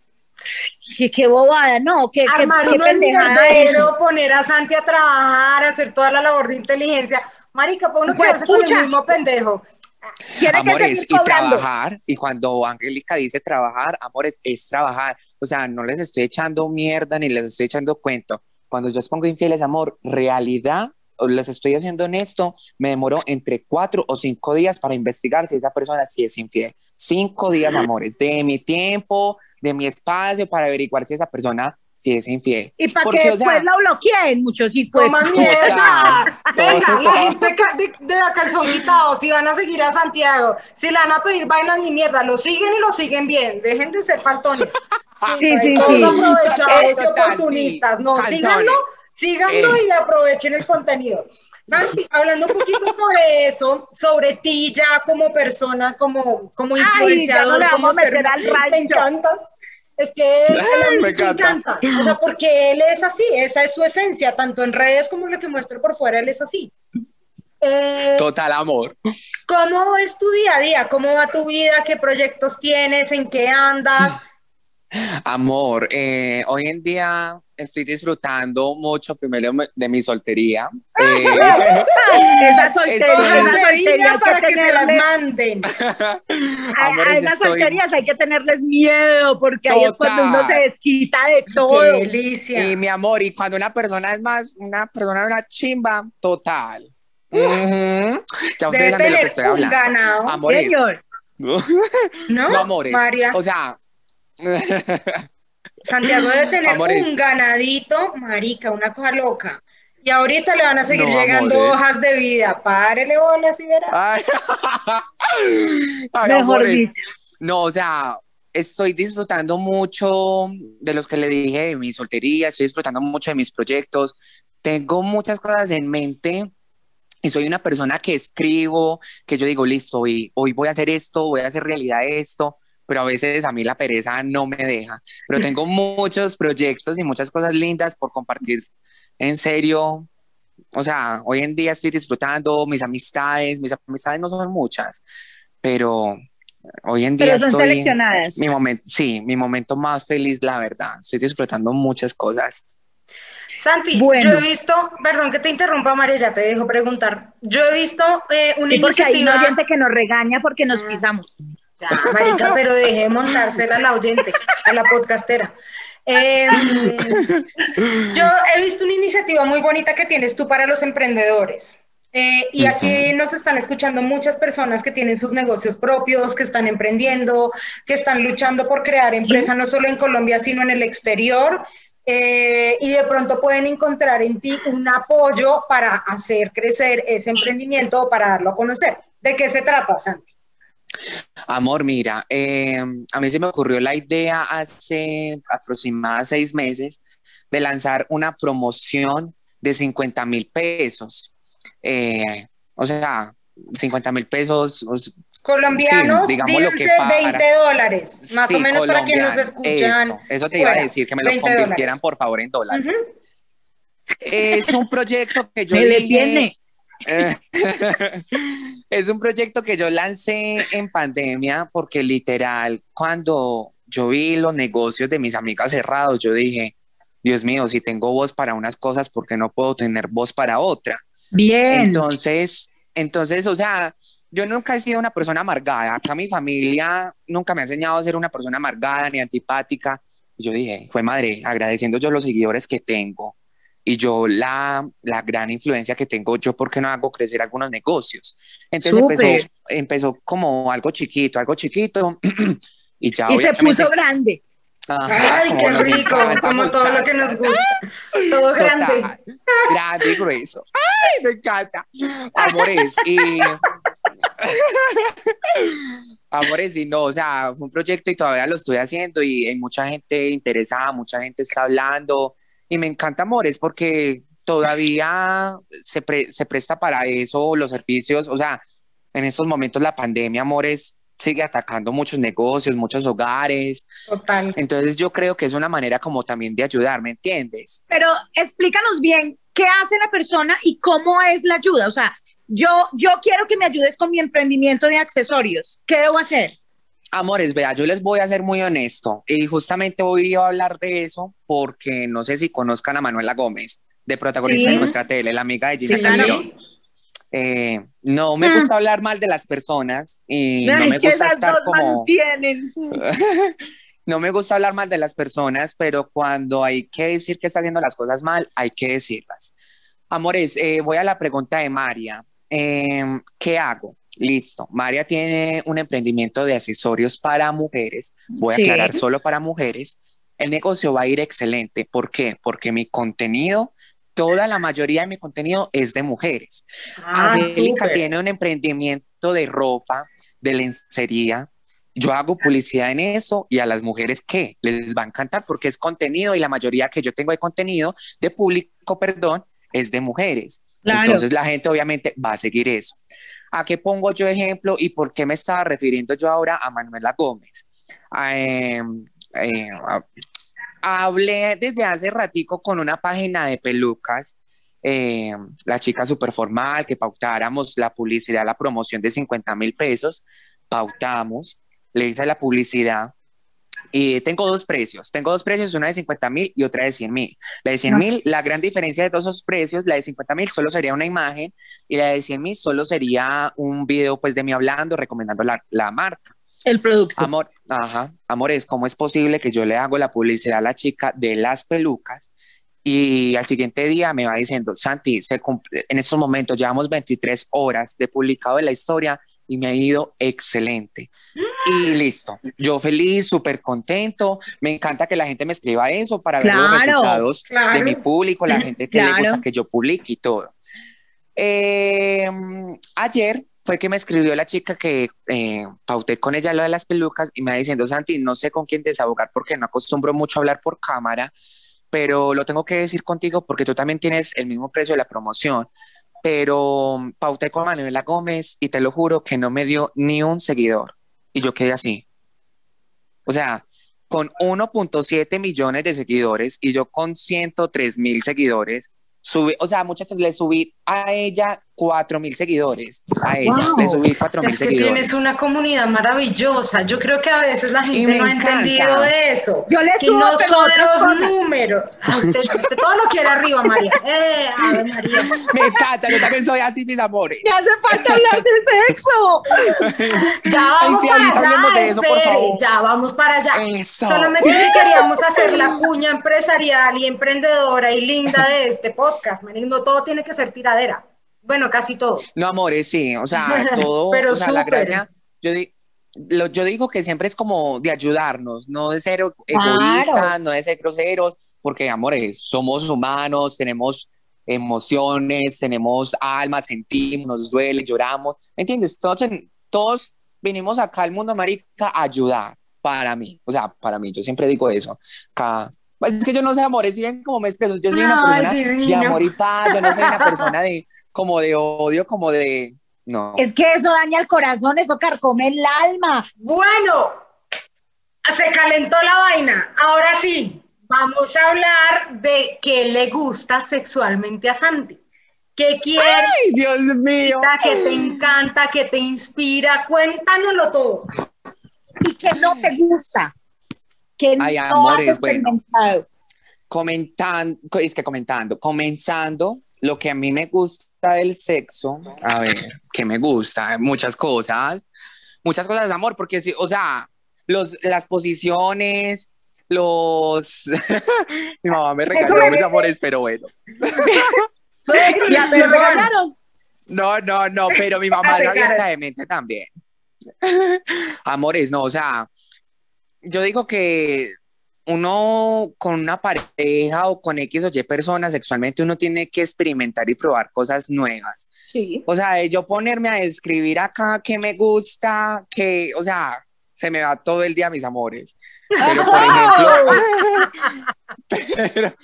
S3: Qué, qué bobada, no, qué, qué,
S4: Armar poner a Santi a trabajar, hacer toda la labor de inteligencia. Marica, para uno
S3: Pues,
S4: quedarse con el mismo pendejo.
S5: Amores, y
S3: cobrando.
S5: trabajar, y cuando Angélica dice trabajar, amores, es trabajar. O sea, no les estoy echando mierda ni les estoy echando cuento. Cuando yo les pongo infieles, amor, realidad, les estoy haciendo honesto, me demoró entre cuatro o cinco días para investigar si esa persona sí es infiel. Cinco días, amores, de mi tiempo, de mi espacio para averiguar si esa persona sí es infiel.
S3: Y para que
S5: o sea,
S3: después la bloqueen, muchos pues.
S4: Coman mierda. Venga, la gente de, de la calzón quitado, si van a seguir a Santiago, si le van a pedir vainas ni mierda, lo siguen y lo siguen bien. Dejen de ser faltones.
S3: Sí, sí,
S4: todos
S3: sí.
S4: aprovechados y oportunistas. No,
S5: Calzones.
S4: síganlo, síganlo
S5: Eh.
S4: y aprovechen el contenido. Santi, hablando un poquito sobre eso, sobre ti ya como persona, como, como
S3: Ay,
S4: influenciador,
S3: ya no
S4: como
S3: vamos a meter
S4: ser-
S3: al
S4: me encanta. Es que él- a mí
S5: me encanta.
S4: encanta. O sea, porque él es así, esa es su esencia, tanto en redes como lo que muestra por fuera, él es así. Eh,
S5: Total amor.
S4: ¿Cómo es tu día a día? ¿Cómo va tu vida? ¿Qué proyectos tienes? ¿En qué andas?
S5: Amor, eh, hoy en día estoy disfrutando mucho primero me- de mi soltería. Eh,
S3: Esa soltería,
S5: Estoy-
S3: esa soltería
S4: para
S3: que
S4: que se las manden.
S3: a, esas
S5: estoy-
S3: solterías hay que tenerles miedo, porque ahí es cuando uno se desquita de todo.
S4: ¡Qué delicia!
S5: Y mi amor, y cuando una persona es más, una persona una chimba, total. Ujú. Ya
S4: Debe
S5: ustedes saben de lo que
S4: tener
S5: estoy hablando.
S4: ganado,
S5: Amores.
S3: Señor,
S4: ¿no?
S5: No, amores.
S4: María,
S5: O sea,
S4: Santiago debe tener
S5: Amores.
S4: un ganadito, marica, una cosa loca. Y ahorita le van a seguir
S5: No,
S4: llegando
S5: amores.
S4: hojas de vida. Párele bolas y verá.
S5: ay. Ay,
S3: mejor dicho.
S5: No, o sea, estoy disfrutando mucho de los que le dije de mi soltería, estoy disfrutando mucho de mis proyectos. Tengo muchas cosas en mente y soy una persona que escribo, que yo digo, listo, hoy, hoy voy a hacer esto, voy a hacer realidad esto, pero a veces a mí la pereza no me deja. Pero tengo muchos proyectos y muchas cosas lindas por compartir. En serio, o sea, hoy en día estoy disfrutando mis amistades, mis amistades no son muchas, pero hoy en día
S3: Pero son
S5: estoy
S3: seleccionadas.
S5: mi momento, sí, mi momento más feliz, la verdad. Estoy disfrutando muchas cosas.
S4: Santi,
S3: Bueno.
S4: yo he visto, perdón que te interrumpa, María, ya te dejo preguntar. Yo he visto eh, una
S3: Y porque hay oyente que nos regaña porque nos
S4: Ah.
S3: pisamos.
S4: Ya, marica, pero deje de montársela a la oyente, a la podcastera. Eh, yo he visto una iniciativa muy bonita que tienes tú para los emprendedores. Eh, y aquí nos están escuchando muchas personas que tienen sus negocios propios, que están emprendiendo, que están luchando por crear empresa no solo en Colombia, sino en el exterior. Eh, y de pronto pueden encontrar en ti un apoyo para hacer crecer ese emprendimiento o para darlo a conocer. ¿De qué se trata, Santi?
S5: Amor, mira, eh, a mí se me ocurrió la idea hace aproximadamente seis meses de lanzar una promoción de 50 mil pesos. Eh, o sea, 50 mil pesos,
S4: Colombianos,
S5: Sí, digamos lo que para-
S4: 20 dólares, más
S5: sí,
S4: o menos para quienes nos escuchan.
S5: Eso, eso te iba a decir, que me lo
S4: 20
S5: convirtieran
S4: dólares.
S5: por favor en dólares. Es un proyecto que yo
S3: detiene.
S5: Eh, es un proyecto que yo lancé en pandemia porque literal, cuando yo vi los negocios de mis amigas cerrados, yo dije, Dios mío, si tengo voz para unas cosas, ¿por qué no puedo tener voz para otra?
S3: Bien.
S5: Entonces, entonces, o sea, yo nunca he sido una persona amargada. Acá mi familia nunca me ha enseñado a ser una persona amargada ni antipática. Y yo dije, fue madre, agradeciendo yo los seguidores que tengo y yo la, la gran influencia que tengo, yo por qué no hago crecer algunos negocios. Entonces empezó, empezó como algo chiquito, algo chiquito y ya
S3: y se puso grande.
S5: Ajá,
S4: Ay, qué rico, como todo lo que nos gusta. Todo
S5: Total,
S4: grande.
S5: grande y grueso. Ay, me encanta. Amores, y. Amores, y no, o sea, fue un proyecto y todavía lo estoy haciendo y hay mucha gente interesada, mucha gente está hablando y me encanta, amores, porque todavía se, pre- se presta para eso los servicios, o sea, en estos momentos la pandemia, amores, sigue atacando muchos negocios, muchos hogares,
S4: Total.
S5: entonces yo creo que es una manera como también de ayudar, ¿me entiendes?
S3: Pero explícanos bien qué hace la persona y cómo es la ayuda. O sea, yo, yo quiero que me ayudes con mi emprendimiento de accesorios. ¿Qué debo hacer?
S5: Amores, vea, yo les voy a ser muy honesto y justamente hoy iba a hablar de eso porque no sé si conozcan a Manuela Gómez, de protagonista
S3: Sí.
S5: de nuestra tele, la amiga de Gina
S3: Sí.
S5: Eh, no me
S3: Ah.
S5: gusta hablar mal de las personas y
S3: No,
S5: me gusta estar como... no me gusta hablar mal de las personas, pero cuando hay que decir que está haciendo las cosas mal, hay que decirlas. Amores, eh, voy a la pregunta de María. Eh, ¿qué hago? Listo. María tiene un emprendimiento de accesorios para mujeres. Voy a
S3: Sí.
S5: aclarar solo para mujeres. El negocio va a ir excelente. ¿Por qué? Porque mi contenido, toda la mayoría de mi contenido es de mujeres.
S4: Ah,
S5: Angélica tiene un emprendimiento de ropa, de lencería. Yo hago publicidad en eso y a las mujeres ¿qué? les va a encantar porque es contenido y la mayoría que yo tengo de contenido de público, perdón, es de mujeres.
S3: Claro.
S5: Entonces la gente obviamente va a seguir eso. ¿A qué pongo yo ejemplo y por qué me estaba refiriendo yo ahora a Manuela Gómez? Ah, eh, eh, a- hablé desde hace ratico con una página de pelucas, eh, la chica súper formal, que pautáramos la publicidad, la promoción de 50 mil pesos, pautamos, le hice la publicidad y tengo dos precios, tengo dos precios, una de 50 mil y otra de 100 mil. La de 100 mil, la gran diferencia de todos esos precios, la de 50 mil solo sería una imagen y la de 100 mil solo sería un video pues de mí hablando, recomendando la, la marca.
S3: El producto.
S5: Amor, ajá, amores, ¿cómo es posible que yo le hago la publicidad a la chica de las pelucas y al siguiente día me va diciendo, Santi, se cumple- en estos momentos llevamos 23 horas de publicado de la historia y me ha ido excelente. Y listo, yo feliz, súper contento, me encanta que la gente me escriba eso para ver los resultados
S4: claro.
S5: de mi público, la gente que le gusta que yo publique y todo. Eh, ayer fue que me escribió la chica que eh, pauté con ella lo de las pelucas y me va diciendo, Santi, no sé con quién desahogar porque no acostumbro mucho a hablar por cámara, pero lo tengo que decir contigo porque tú también tienes el mismo precio de la promoción. Pero pauté con Manuela Gómez y te lo juro que no me dio ni un seguidor. Y yo quedé así. O sea, con 1.7 millones de seguidores y yo con 103 mil seguidores, subí, o sea, muchachos, le subí a ella 4 mil seguidores. A ella
S3: Wow.
S5: le subí 4 mil
S4: Es que
S5: seguidores.
S4: tienes una comunidad maravillosa. Yo creo que a veces la gente no ha entendido eso.
S3: Yo le subo,
S4: no
S3: pero
S4: son los números. Ah, usted, usted todo lo quiere arriba, María. Eh, María.
S5: Me encanta, yo también soy así, mis amores.
S3: Me hace falta hablar de sexo.
S4: Ya
S5: Ay,
S4: vamos
S5: sí,
S4: para allá,
S5: de eso, por
S4: espere,
S5: favor.
S4: ya vamos para allá.
S5: Eso.
S4: Solamente que queríamos hacer la cuña empresarial y emprendedora y linda de este podcast. Marín, No todo tiene que ser tiradera. Bueno, casi todo.
S5: No, amores, sí, o sea, todo,
S4: Pero
S5: o sea, la gracia, yo, di- lo- yo digo que siempre es como de ayudarnos, no de ser egoístas, no de ser groseros, porque, amores, somos humanos, tenemos emociones, tenemos alma, sentimos, nos duele, lloramos, ¿me entiendes? Todos, todos venimos acá al mundo, marica, a ayudar, para mí, o sea, para mí, yo siempre digo eso, Ca- es que yo no sé, amores, si ven cómo me expreso, yo soy una
S4: Ay,
S5: persona de amor y paz, yo no soy una persona de, como de odio, como de, no.
S3: Es que eso daña el corazón, eso carcome el alma.
S4: Bueno, se calentó la vaina. Ahora sí, vamos a hablar de qué le gusta sexualmente a Santi. ¿Qué quiere?
S5: Ay, Dios mío.
S4: que te encanta, que te inspira? Cuéntanoslo todo.
S3: Y que no te gusta. Que
S5: Ay,
S3: no
S5: amores,
S3: has
S5: bueno.
S3: experimentado.
S5: Comentando, es que comentando, comenzando, lo que a mí me gusta del sexo, a ver, que me gusta, muchas cosas, muchas cosas de amor, porque o sea, los, las posiciones, los... Mi mamá me regaló mis amores, pero bueno.
S3: Ya me regalaron.
S5: No, no, no, pero mi mamá es abierta de mente también. Amores, no, o sea, yo digo que uno con una pareja o con X o Y personas sexualmente, uno tiene que experimentar y probar cosas nuevas.
S3: Sí.
S5: O sea, de yo ponerme a describir acá que me gusta, que, o sea, se me va todo el día mis amores. Pero, por ejemplo, pero,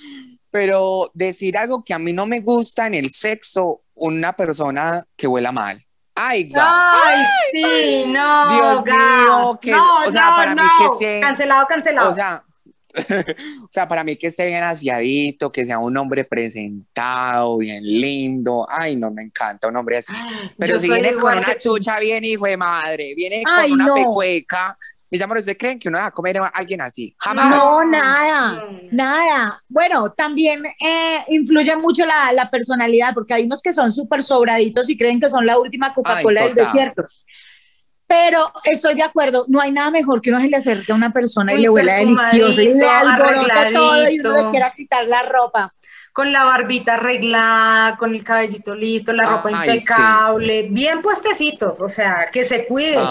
S5: pero decir algo que a mí no me gusta en el sexo, una persona que huela mal. Ay, gas.
S4: Ay, sí, no,
S5: Dios
S4: gas.
S5: mío, que-
S4: no,
S5: o sea,
S4: no,
S5: para mí
S4: no.
S5: que esté-
S4: Cancelado, cancelado.
S5: O sea, o sea, para mí que esté bien aseadito, que sea un hombre presentado, bien lindo. Ay, no me encanta un hombre así. Pero
S4: Yo
S5: si viene con una
S4: que
S5: chucha bien hijo de madre, viene
S3: Ay,
S5: con una
S3: no.
S5: pecueca. Mis amores, ¿ustedes creen que uno va a comer a alguien así? Jamás.
S3: No, nada, nada. Bueno, también eh, influye mucho la, la personalidad, porque hay unos que son súper sobraditos y creen que son la última Coca-Cola del desierto. Pero estoy de acuerdo, no hay nada mejor que uno se le acerque a una persona y le huela delicioso y le alborote todo y uno le quiera quitar la ropa.
S4: Con la barbita arreglada, con el cabellito listo, la ropa
S5: Ay,
S4: impecable, bien puestecitos, o sea, que se cuiden,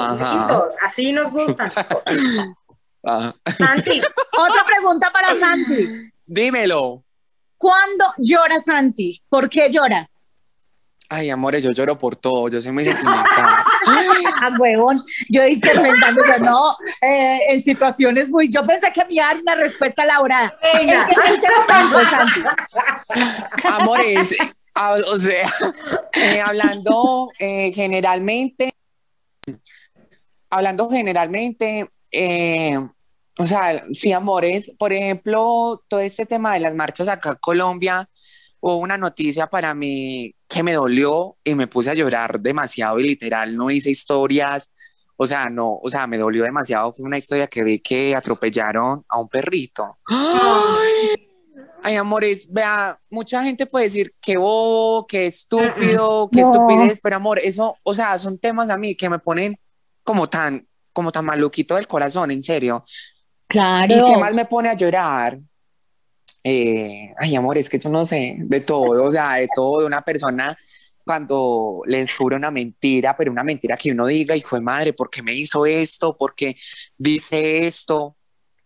S4: así nos gustan.
S5: Ah.
S4: Santi,
S3: Otra pregunta para Santi.
S5: Dímelo.
S3: ¿Cuándo llora Santi? ¿Por qué llora?
S5: Ay, amores, yo lloro por todo, yo soy muy sentimental.
S3: Ah, huevón. Yo dije pensando que no, eh, en situaciones muy. Yo pensé que me iba a dar una respuesta elaborada.
S4: Venga.
S5: Amores, a- o sea, eh, hablando eh, generalmente, hablando generalmente, eh, o sea, sí, amores, por ejemplo, todo este tema de las marchas acá en Colombia, hubo una noticia para mí que me dolió y me puse a llorar demasiado y literal no hice historias, o sea, no, o sea, me dolió demasiado, fue una historia que vi que atropellaron a un perrito. Ay, amores, vea, mucha gente puede decir que bobo, que estúpido, que
S3: No.
S5: estupidez, pero amor, eso, o sea, son temas a mí que me ponen como tan, como tan maluquito del corazón, en serio.
S3: Claro.
S5: ¿Y qué más me pone a llorar? Eh, ay, amor, es que yo no sé, de todo, o sea, de todo, de una persona cuando le descubre una mentira, pero una mentira que uno diga, hijo de madre, ¿por qué me hizo esto? ¿Por qué dice esto?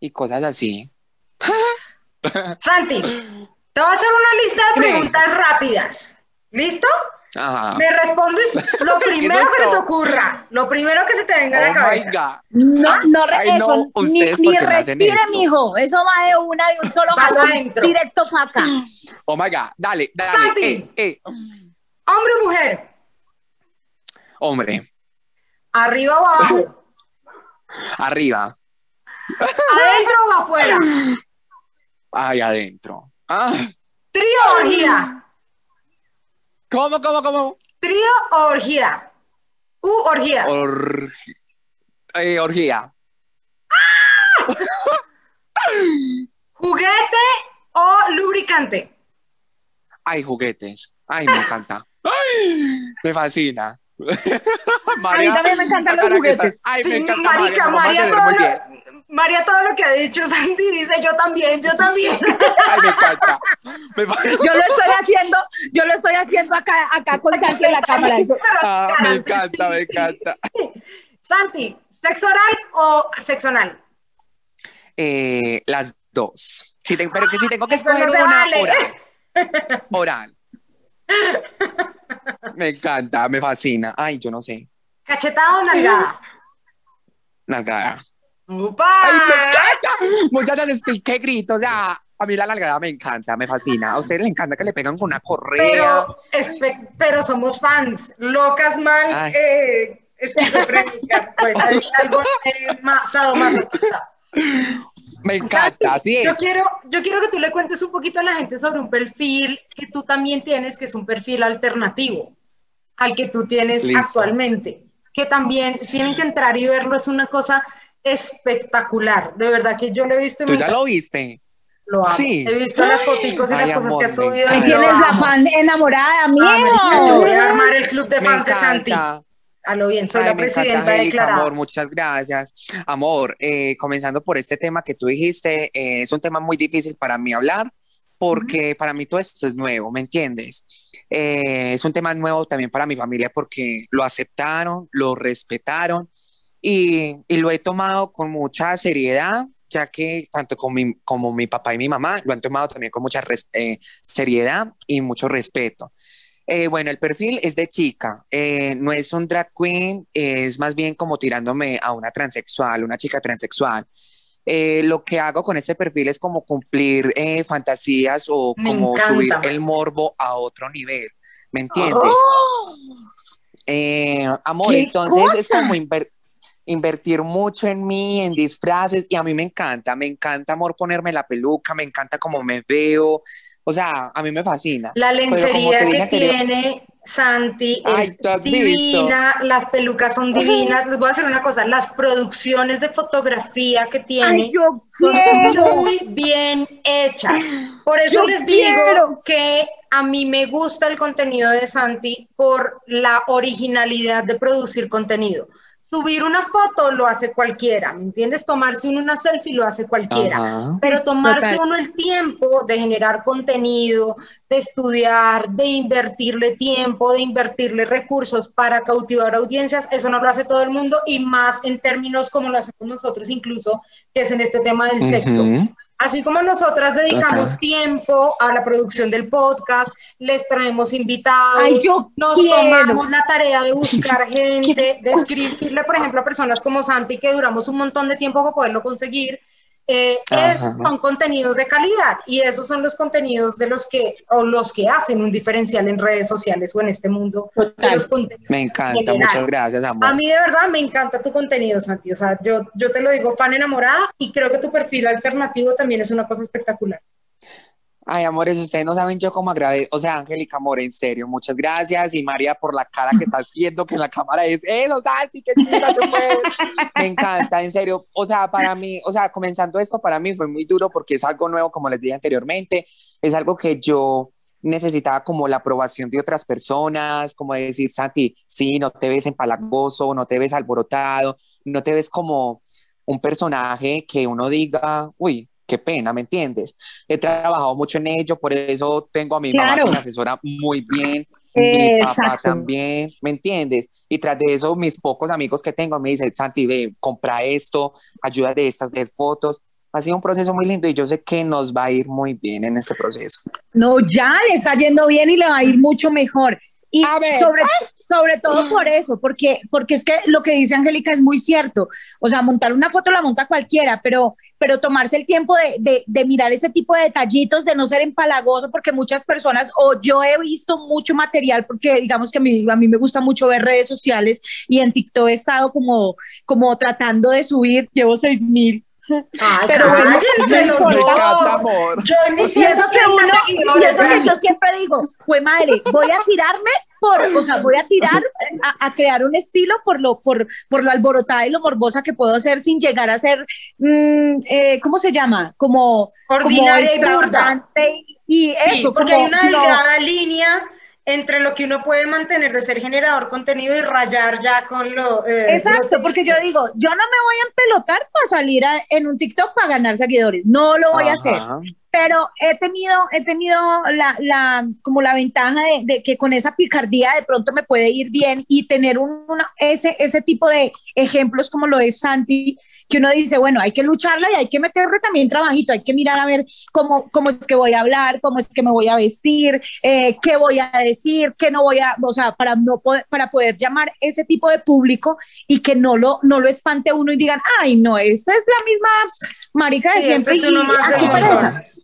S5: Y cosas así.
S4: Santi, te voy a hacer una lista de preguntas rápidas. ¿Listo?
S5: Ajá.
S4: Me respondes lo primero
S5: es
S4: que se te ocurra, lo primero que se te venga a la
S5: Oh
S4: cabeza.
S3: No, no, re-
S5: Ay, no,
S3: eso, ni,
S5: ustedes
S3: ni
S5: hacen
S3: respire, mijo. Eso va de una, de un solo jalón, directo para acá.
S5: Oh my God, dale, dale. Eh, eh.
S4: Hombre o mujer,
S5: Hombre,
S4: arriba o abajo,
S5: arriba,
S4: ¿Adentro o afuera?
S5: Ay, adentro. Ah,
S4: ¿Trío o orgía?
S5: ¿Cómo, cómo, cómo?
S4: ¿Trío o orgía? U orgía.
S5: Eh, orgía.
S4: ¿Juguete o lubricante?
S5: Ay, juguetes. Ay, me encanta. Ay, me fascina.
S3: A mí también me encantan los juguetes.
S5: Ay, me encanta
S4: Marica,
S5: María, me va a
S4: María, María, todo lo que ha dicho Santi dice yo también, yo también.
S5: Ay, me encanta. Me fa-
S3: Yo lo estoy haciendo, yo lo estoy haciendo acá, acá con Santi en la cámara.
S5: Ah, me encanta, me encanta.
S4: Santi, ¿sexo oral o sexo anal?
S5: Eh, las dos. Si te- pero que si tengo que
S4: Eso no
S5: escoger una,
S4: vale.
S5: oral. Oral. Me encanta, me fascina. Ay, yo no sé.
S4: ¿Cachetada o nalgada?
S5: Nalgada.
S4: ¡Upa!
S5: ¡Ay, me encanta! Muchachas, es que qué grito. O sea, a mí la nalgada me encanta, me fascina. A ustedes les encanta que le pegan con una correa.
S4: Pero, pero somos fans, locas mal, eh, esquizofrénicas, pues hay algo eh, más sadomasoquista.
S5: Me encanta, así
S4: Yo
S5: es.
S4: quiero, yo quiero que tú le cuentes un poquito a la gente sobre un perfil que tú también tienes, que es un perfil alternativo al que tú tienes
S5: Listo.
S4: actualmente, que también tienen que entrar y verlo, es una cosa espectacular, de verdad que yo lo he visto
S5: ¿Tú ya lo viste?
S4: lo amo.
S5: Sí.
S4: He visto las foticos y
S5: Ay,
S4: las cosas
S5: amor,
S4: que has subido. y
S3: tienes la fan enamorada,
S4: Ah, marica, yo voy a armar el club de
S5: Me
S4: fans de Santi. A lo bien, soy
S5: Ay,
S4: la
S5: encanta,
S4: presidenta declarada.
S5: amor, muchas gracias. Amor, eh, comenzando por este tema que tú dijiste, eh, es un tema muy difícil para mí hablar, porque para mí todo esto es nuevo, ¿me entiendes? Eh, es un tema nuevo también para mi familia porque lo aceptaron, lo respetaron y, y lo he tomado con mucha seriedad, ya que tanto con mi- como mi papá y mi mamá lo han tomado también con mucha eh, seriedad y mucho respeto. Eh, bueno, el perfil es de chica, eh, no es un drag queen, es más bien como tirándome a una transexual, una chica transexual. Eh, lo que hago con este perfil es como cumplir eh, fantasías o
S4: Me
S5: como
S4: encanta.
S5: subir el morbo a otro nivel, ¿me entiendes? Eh, amor,
S3: ¡Qué
S5: entonces es como invertir mucho en mí, en disfraces, y a mí me encanta, me encanta, amor, ponerme la peluca, me encanta cómo me veo, o sea, a mí me fascina.
S4: La lencería que
S5: anterior-
S4: tiene Santi
S5: Ay,
S4: es divina, las pelucas son divinas. Les voy a decir una cosa, las producciones de fotografía que tiene
S3: Ay, yo
S4: son
S3: quiero.
S4: muy bien hechas. Por eso
S3: Yo
S4: les
S3: quiero.
S4: digo que a mí me gusta el contenido de Santi por la originalidad de producir contenido. Subir una foto lo hace cualquiera, ¿me entiendes? Tomarse uno una selfie lo hace cualquiera.
S5: Ajá.
S4: Pero tomarse
S3: Total.
S4: uno el tiempo de generar contenido, de estudiar, de invertirle tiempo, de invertirle recursos para cautivar audiencias, eso no lo hace todo el mundo y más en términos como lo hacemos nosotros incluso, que es en este tema del sexo. Así como nosotras dedicamos
S5: Total.
S4: tiempo a la producción del podcast, les traemos invitados,
S3: Ay, yo
S4: nos
S3: quiero.
S4: tomamos la tarea de buscar gente, de escribirle, por ejemplo, a personas como Santi, que duramos un montón de tiempo para poderlo conseguir. Eh, esos son contenidos de calidad y esos son los contenidos de los que, o los que hacen un diferencial en redes sociales o en este mundo de
S3: Total.
S4: los contenidos.
S5: Me encanta, muchas gracias, amor.
S4: A mí de verdad me encanta tu contenido, Santi. O sea, yo, yo te lo digo, fan enamorada y creo que tu perfil alternativo también es una cosa espectacular.
S5: Ay, amores, ustedes no saben yo cómo agradezco. O sea, Angélica, amor, en serio, muchas gracias. Y María, por la cara que está haciendo, que en la cámara es, ¡Eso, Santi, qué chica tú puedes! Me encanta, en serio. O sea, para mí, o sea, comenzando esto, para mí fue muy duro porque es algo nuevo, como les dije anteriormente. Es algo que yo necesitaba como la aprobación de otras personas, como de decir, Santi, sí, no te ves empalagoso, no te ves alborotado, no te ves como un personaje que uno diga, uy, qué pena, ¿me entiendes? He trabajado mucho en ello, por eso tengo a mi mamá que me asesora muy bien, mi papá también, ¿me entiendes? Y tras de eso, mis pocos amigos que tengo me dicen, Santi, ve, compra esto, ayuda de estas, de fotos. Ha sido un proceso muy lindo y yo sé que nos va a ir muy bien en este proceso.
S3: No, ya le está yendo bien y le va a ir mucho mejor. Y
S5: A ver.
S3: sobre, sobre todo por eso, porque, porque es que lo que dice Angélica es muy cierto. O sea, montar una foto la monta cualquiera, pero, pero tomarse el tiempo de, de, de mirar ese tipo de detallitos, de no ser empalagoso, porque muchas personas, o yo he visto mucho material, porque digamos que a mí, a mí me gusta mucho ver redes sociales y en TikTok he estado como, como tratando de subir, llevo seis mil
S4: Ay,
S3: Pero bueno, no
S4: los
S3: importa.
S5: Me
S4: dos.
S5: encanta, amor.
S4: Yo
S3: Y eso que
S4: 130
S3: uno, y eso que yo siempre digo, pues madre, voy a tirarme por, o sea, voy a tirar a, a crear un estilo por lo, por, por lo alborotada y lo morbosa que puedo ser sin llegar a ser, mm, eh, ¿cómo se llama? Como,
S4: Ordinaria
S3: como
S4: y burda.
S3: y
S4: Sí,
S3: eso,
S4: porque
S3: como,
S4: hay una
S3: no,
S4: delgada línea entre lo que uno puede mantener de ser generador contenido y rayar ya con lo... eh,
S3: Exacto, porque yo digo, yo no me voy a empelotar para salir a- en un TikTok para ganar seguidores, no lo voy a hacer. Pero he tenido, he tenido la, la, como la ventaja de, de que con esa picardía de pronto me puede ir bien y tener un- una, ese, ese tipo de ejemplos como lo es Santi, que uno dice, bueno, hay que lucharla y hay que meterle también trabajito, hay que mirar a ver cómo, cómo es que voy a hablar, cómo es que me voy a vestir, eh, qué voy a decir, qué no voy a, o sea, para, no poder, para poder llamar ese tipo de público y que no lo, no lo espante uno y digan, ay, no, esa es la misma marica de
S4: Sí, este
S3: siempre.
S4: es uno
S3: y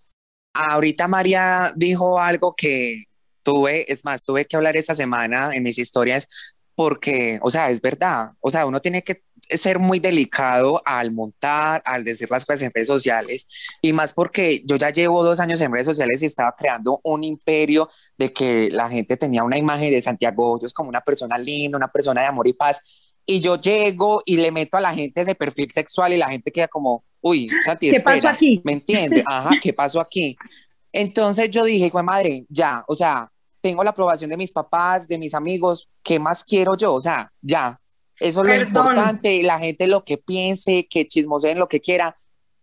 S5: Ahorita María dijo algo que tuve, es más, tuve que hablar esta semana en mis historias porque, o sea, es verdad, o sea, uno tiene que ser muy delicado al montar, al decir las cosas en redes sociales y más porque yo ya llevo dos años en redes sociales y estaba creando un imperio de que la gente tenía una imagen de Santiago Hoyos como una persona linda, una persona de amor y paz. Y yo llego y le meto a la gente ese perfil sexual y la gente queda como, uy, Santi,
S3: ¿Qué pasó
S5: espera,
S3: aquí?
S5: ¿Me entiendes? Ajá, ¿qué pasó aquí? Entonces yo dije, pues madre, ya, o sea, tengo la aprobación de mis papás, de mis amigos, ¿qué más quiero yo? O sea, ya, eso es lo importante, la gente lo que piense, que chismoseen lo que quiera,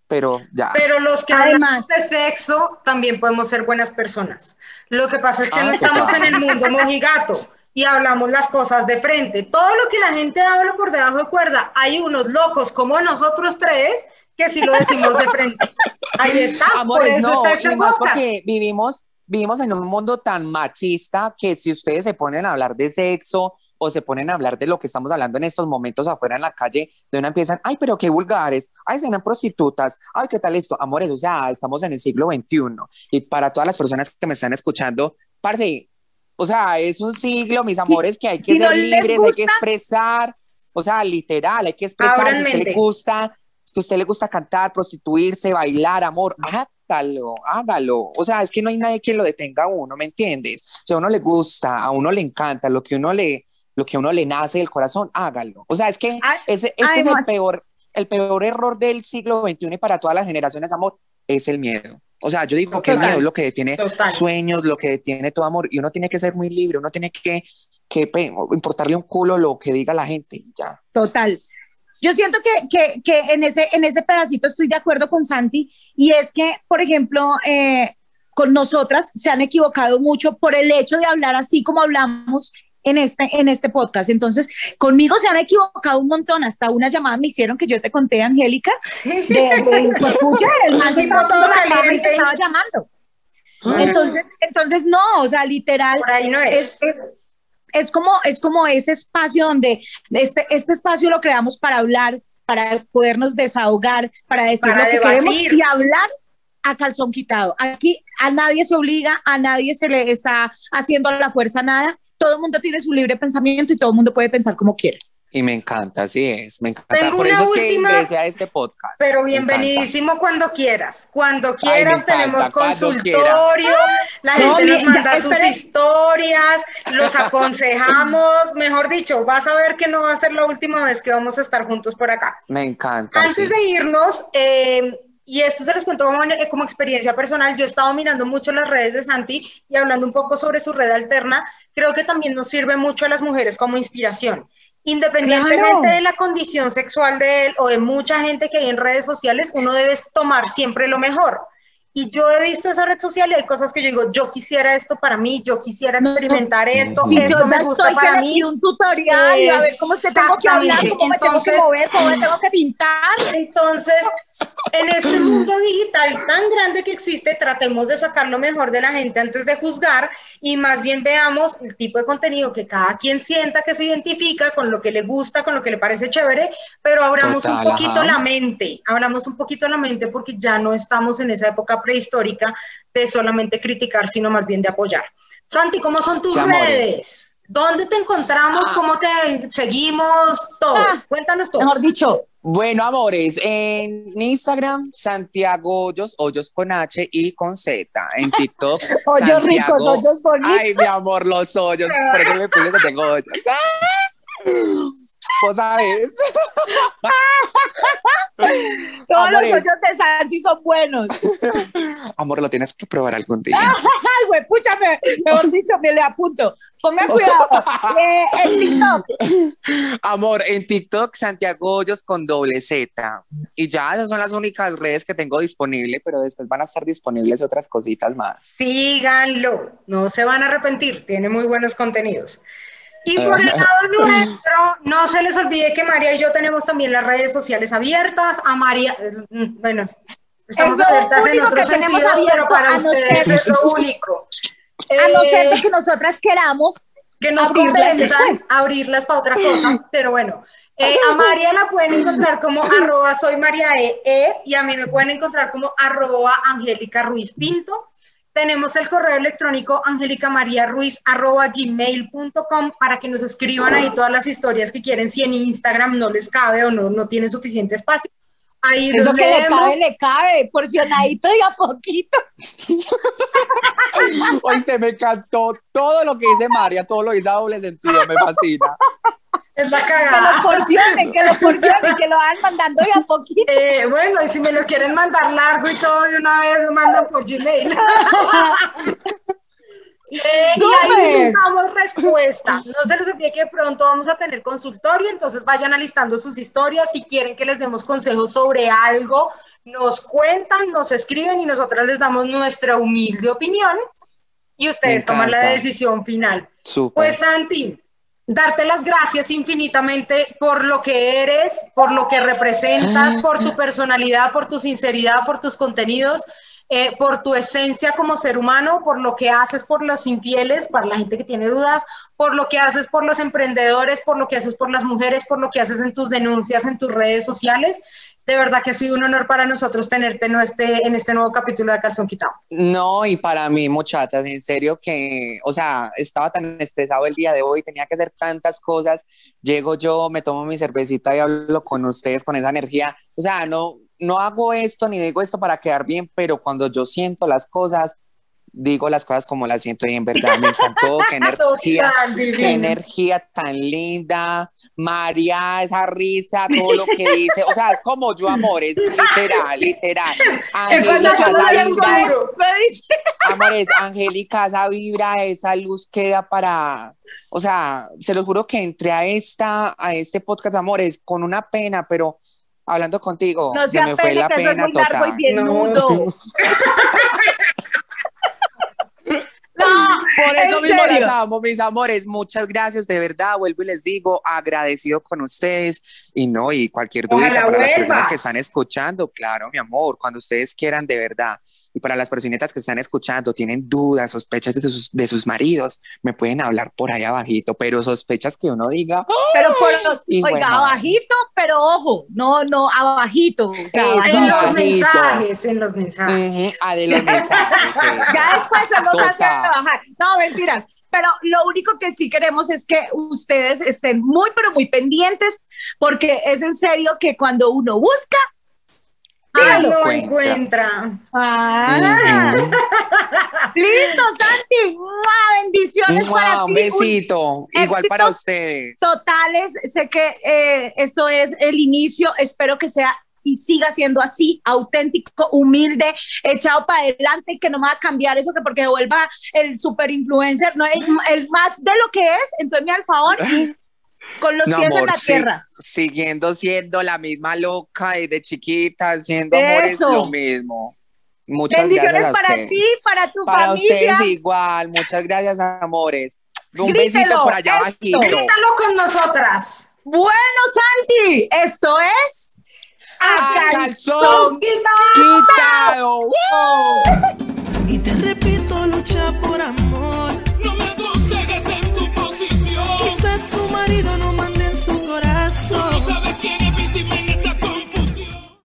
S5: pero ya.
S4: Pero los que
S3: Además-
S4: hablamos de sexo también podemos ser buenas personas. Lo que pasa es que
S5: Ah,
S4: no estamos
S5: total.
S4: en el mundo mojigato y hablamos las cosas de frente. Todo lo que la gente habla por debajo de cuerda, hay unos locos como nosotros tres que sí lo decimos de frente. Ahí está, por
S5: Amores,
S4: eso
S5: no,
S4: está este podcast.
S5: porque vivimos, vivimos en un mundo tan machista que si ustedes se ponen a hablar de sexo o se ponen a hablar de lo que estamos hablando en estos momentos afuera en la calle, de una empiezan, ay, pero qué vulgares, ay, serán prostitutas, ay, qué tal esto, amores, o sea, estamos en el siglo XXI y para todas las personas que me están escuchando, parce, o sea, es un siglo, mis amores, que hay que
S3: si
S5: ser libres, hay que expresar, o sea, literal, hay que expresar, si usted le gusta, si usted le gusta cantar, prostituirse, bailar, amor, hágalo, hágalo. O sea, es que no hay nadie que lo detenga a uno, ¿me entiendes? Si a uno le gusta, a uno le encanta, lo que uno le, lo que a uno le nace del corazón, hágalo. O sea, es que
S3: Ay,
S5: ese, ese es el peor, el peor error del siglo XXI y para todas las generaciones, amor, es el miedo. O sea, yo digo que el miedo es lo que detiene
S4: Total.
S5: sueños, lo que detiene todo amor, y uno tiene que ser muy libre, uno tiene que, que importarle un culo lo que diga la gente, y ya.
S3: Total. Yo siento que, que, que en, ese, en ese pedacito estoy de acuerdo con Santi y es que, por ejemplo, eh, con nosotras se han equivocado mucho por el hecho de hablar así como hablamos en este, en este podcast. Entonces, conmigo se han equivocado un montón. Hasta una llamada me hicieron que yo te conté, Angélica, de, de pues, pucha, el
S4: Así
S3: estaba
S4: todo
S3: y te estaba llamando. Entonces, entonces no, o sea, literal,
S4: Por ahí no es.
S3: es, es, es como, es como ese espacio donde este, este espacio lo creamos para hablar, para podernos desahogar, para decir
S4: Para
S3: lo que
S4: debatir.
S3: queremos y hablar a calzón quitado. Aquí a nadie se obliga, a nadie se le está haciendo la fuerza nada. Todo el mundo tiene su libre pensamiento y todo el mundo puede pensar como quiera.
S5: Y me encanta, así es, me encanta.
S4: Tengo
S5: Por eso es
S4: última-
S5: que ingresé a este podcast.
S4: Pero bienvenidísimo cuando quieras. Cuando quieras tenemos consultorio, la
S3: No,
S4: gente nos
S3: ya,
S4: manda sus
S3: espere.
S4: historias, los aconsejamos. Mejor dicho, vas a ver que no va a ser la última vez que vamos a estar juntos por acá.
S5: Me encanta.
S4: Antes
S5: sí.
S4: de irnos, eh, y esto se los cuento como, eh, como experiencia personal, yo he estado mirando mucho las redes de Santi y hablando un poco sobre su red alterna, creo que también nos sirve mucho a las mujeres como inspiración. Independientemente
S3: Claro.
S4: de la condición sexual de él o de mucha gente que hay en redes sociales, uno debe tomar siempre lo mejor. Y yo he visto esa red social y hay cosas que yo digo, yo quisiera esto para mí, yo quisiera
S3: No,
S4: experimentar esto,
S5: sí.
S4: Esto
S3: yo
S4: me gusta
S3: estoy
S4: para mí.
S3: un tutorial y a ver cómo que tengo que hablar, cómo me tengo que
S4: Entonces-
S3: mover, cómo me tengo que pintar.
S4: Entonces, en este mundo digital tan grande que existe, tratemos de sacar lo mejor de la gente antes de juzgar y más bien veamos el tipo de contenido que cada quien sienta que se identifica con lo que le gusta, con lo que le parece chévere, pero abramos
S5: Total,
S4: un poquito
S5: ajá.
S4: la mente, abramos un poquito la mente porque ya no estamos en esa época prehistórica de solamente criticar, sino más bien de apoyar. Santi, ¿cómo son tus
S5: amores.
S4: redes? ¿Dónde te encontramos? ¿Cómo te seguimos? Todo.
S3: Ah.
S4: Cuéntanos todo.
S3: Mejor dicho,
S5: Bueno, amores, en Instagram, Santiago Hoyos, Hoyos con H y con Z. En TikTok,
S3: hoyos
S5: Santiago-
S3: ricos, hoyos bonitos.
S5: Ay, mi amor, los hoyos. Por eso me puse que tengo hoyos. Vos sabes.
S3: Todos los hoyos de Santi son buenos.
S5: Amor, lo tienes que probar algún día.
S3: Ay, güey, púchame. Mejor dicho, me le apunto. Pongan cuidado. Eh, en TikTok.
S5: Amor, en TikTok, Santiago Hoyos con doble Z. Y ya, esas son las únicas redes que tengo disponibles, pero después van a estar disponibles otras cositas más.
S4: Síganlo, no se van a arrepentir, tiene muy buenos contenidos. Y por el lado nuestro, no se les olvide que María y yo tenemos también las redes sociales abiertas. A María, eh, bueno, estamos
S3: Es lo
S4: abiertas en otros
S3: que tenemos
S4: sentidos, pero para
S3: a
S4: ustedes es lo único.
S3: A no ser de
S4: Eh,
S3: que nosotras queramos.
S4: que nos
S3: abrirlas
S4: compensan abrirlas para otra cosa, pero bueno. Eh, a María la pueden encontrar como arroba soy María E, E, y a mí me pueden encontrar como arroba Angélica Ruiz Pinto. Tenemos el correo electrónico angelicamariaruiz arroba gmail.com para que nos escriban ahí todas las historias que quieren si en Instagram no les cabe o no, no tienen suficiente espacio. Ahí
S3: Eso que le cabe, le cabe. Porcionadito y a poquito.
S5: Oíste, me encantó todo lo que dice María, todo lo dice a doble sentido, me fascina.
S4: Es la
S3: Que
S4: cagada.
S3: lo porcionen, que lo porcionen, que lo van mandando y a poquito.
S4: Eh, bueno, y si me lo quieren mandar largo y todo de una vez, lo mandan por Gmail. Eh, y ahí damos respuesta. No se les olvide que pronto vamos a tener consultorio, entonces vayan alistando sus historias. Si quieren que les demos consejos sobre algo, nos cuentan, nos escriben y nosotras les damos nuestra humilde opinión y ustedes toman la decisión final.
S5: Súper.
S4: Pues Santi, darte las gracias infinitamente por lo que eres, por lo que representas, por tu personalidad, por tu sinceridad, por tus contenidos, eh, por tu esencia como ser humano, por lo que haces por los infieles, para la gente que tiene dudas, por lo que haces por los emprendedores, por lo que haces por las mujeres, por lo que haces en tus denuncias, en tus redes sociales. De verdad que ha sido un honor para nosotros tenerte en este, en este nuevo capítulo de Calzón Quitado.
S5: No, y para mí, muchachas, en serio que, o sea, estaba tan estresado el día de hoy, tenía que hacer tantas cosas. Llego yo, me tomo mi cervecita y hablo con ustedes con esa energía. O sea, no, no hago esto ni digo esto para quedar bien, pero cuando yo siento las cosas, digo las cosas como las siento y en verdad me encantó, qué energía. Qué energía tan linda, María, esa risa, todo lo que dice, o sea, es como yo, amores, literal, literal. Angélica, esa vibra, amores, Angélica, esa vibra, esa luz queda para, o sea, se los juro que entré a esta, a este podcast, amores, con una pena, pero hablando contigo,
S3: No
S5: se me fue la
S3: que eso es
S5: pena
S3: muy largo y
S5: total.
S3: bien
S4: No.
S3: nudo. No,
S5: Por eso mismo
S3: serio.
S5: las amo, mis amores. Muchas gracias, de verdad. Vuelvo y les digo, agradecido con ustedes. Y no, y cualquier dudita para las personas que están escuchando, claro, mi amor, cuando ustedes quieran, de verdad. Y para las personitas que están escuchando, tienen dudas, sospechas de sus, de sus maridos, me pueden hablar por ahí abajito, pero sospechas que uno diga,
S3: Pero por,
S5: de
S3: oiga,
S5: madre.
S3: abajito, pero ojo, no, no, abajito. O sea, abajito.
S4: En los mensajes, en los mensajes.
S5: "Ujú, ah, de los mensajes. sí".
S3: Ya después se nos hace trabajar. No, mentiras. Pero lo único que sí queremos es que ustedes estén muy, pero muy pendientes, porque es en serio que cuando uno busca,
S4: Ah,
S5: lo encuentra.
S4: encuentra.
S3: ¡ah! Listo, Santi, bendiciones para ti.
S5: Un besito, igual para ustedes.
S3: totales. Sé que eh, esto es el inicio. Espero que sea y siga siendo así, auténtico, humilde, echado para adelante, que no me va a cambiar eso, que porque vuelva el super influencer, no, el, el más de lo que es, entonces mi alfabón con los
S5: No,
S3: pies en
S5: amor,
S3: la
S5: sí,
S3: tierra.
S5: siguiendo siendo la misma loca y de chiquita, siendo amores
S3: Eso.
S5: lo mismo. Muchas
S3: Bendiciones
S5: gracias
S3: para
S5: usted.
S3: ti, para tu
S5: Para
S3: familia.
S5: ustedes igual, muchas gracias, amores. Un
S3: Grítelo,
S5: besito por allá
S3: esto.
S5: bajito.
S4: Grítalo con nosotras.
S3: Bueno, Santi, esto es
S5: A
S3: A
S5: calzón
S3: Calzón
S5: quitado.
S2: Y te repito, lucha por amor.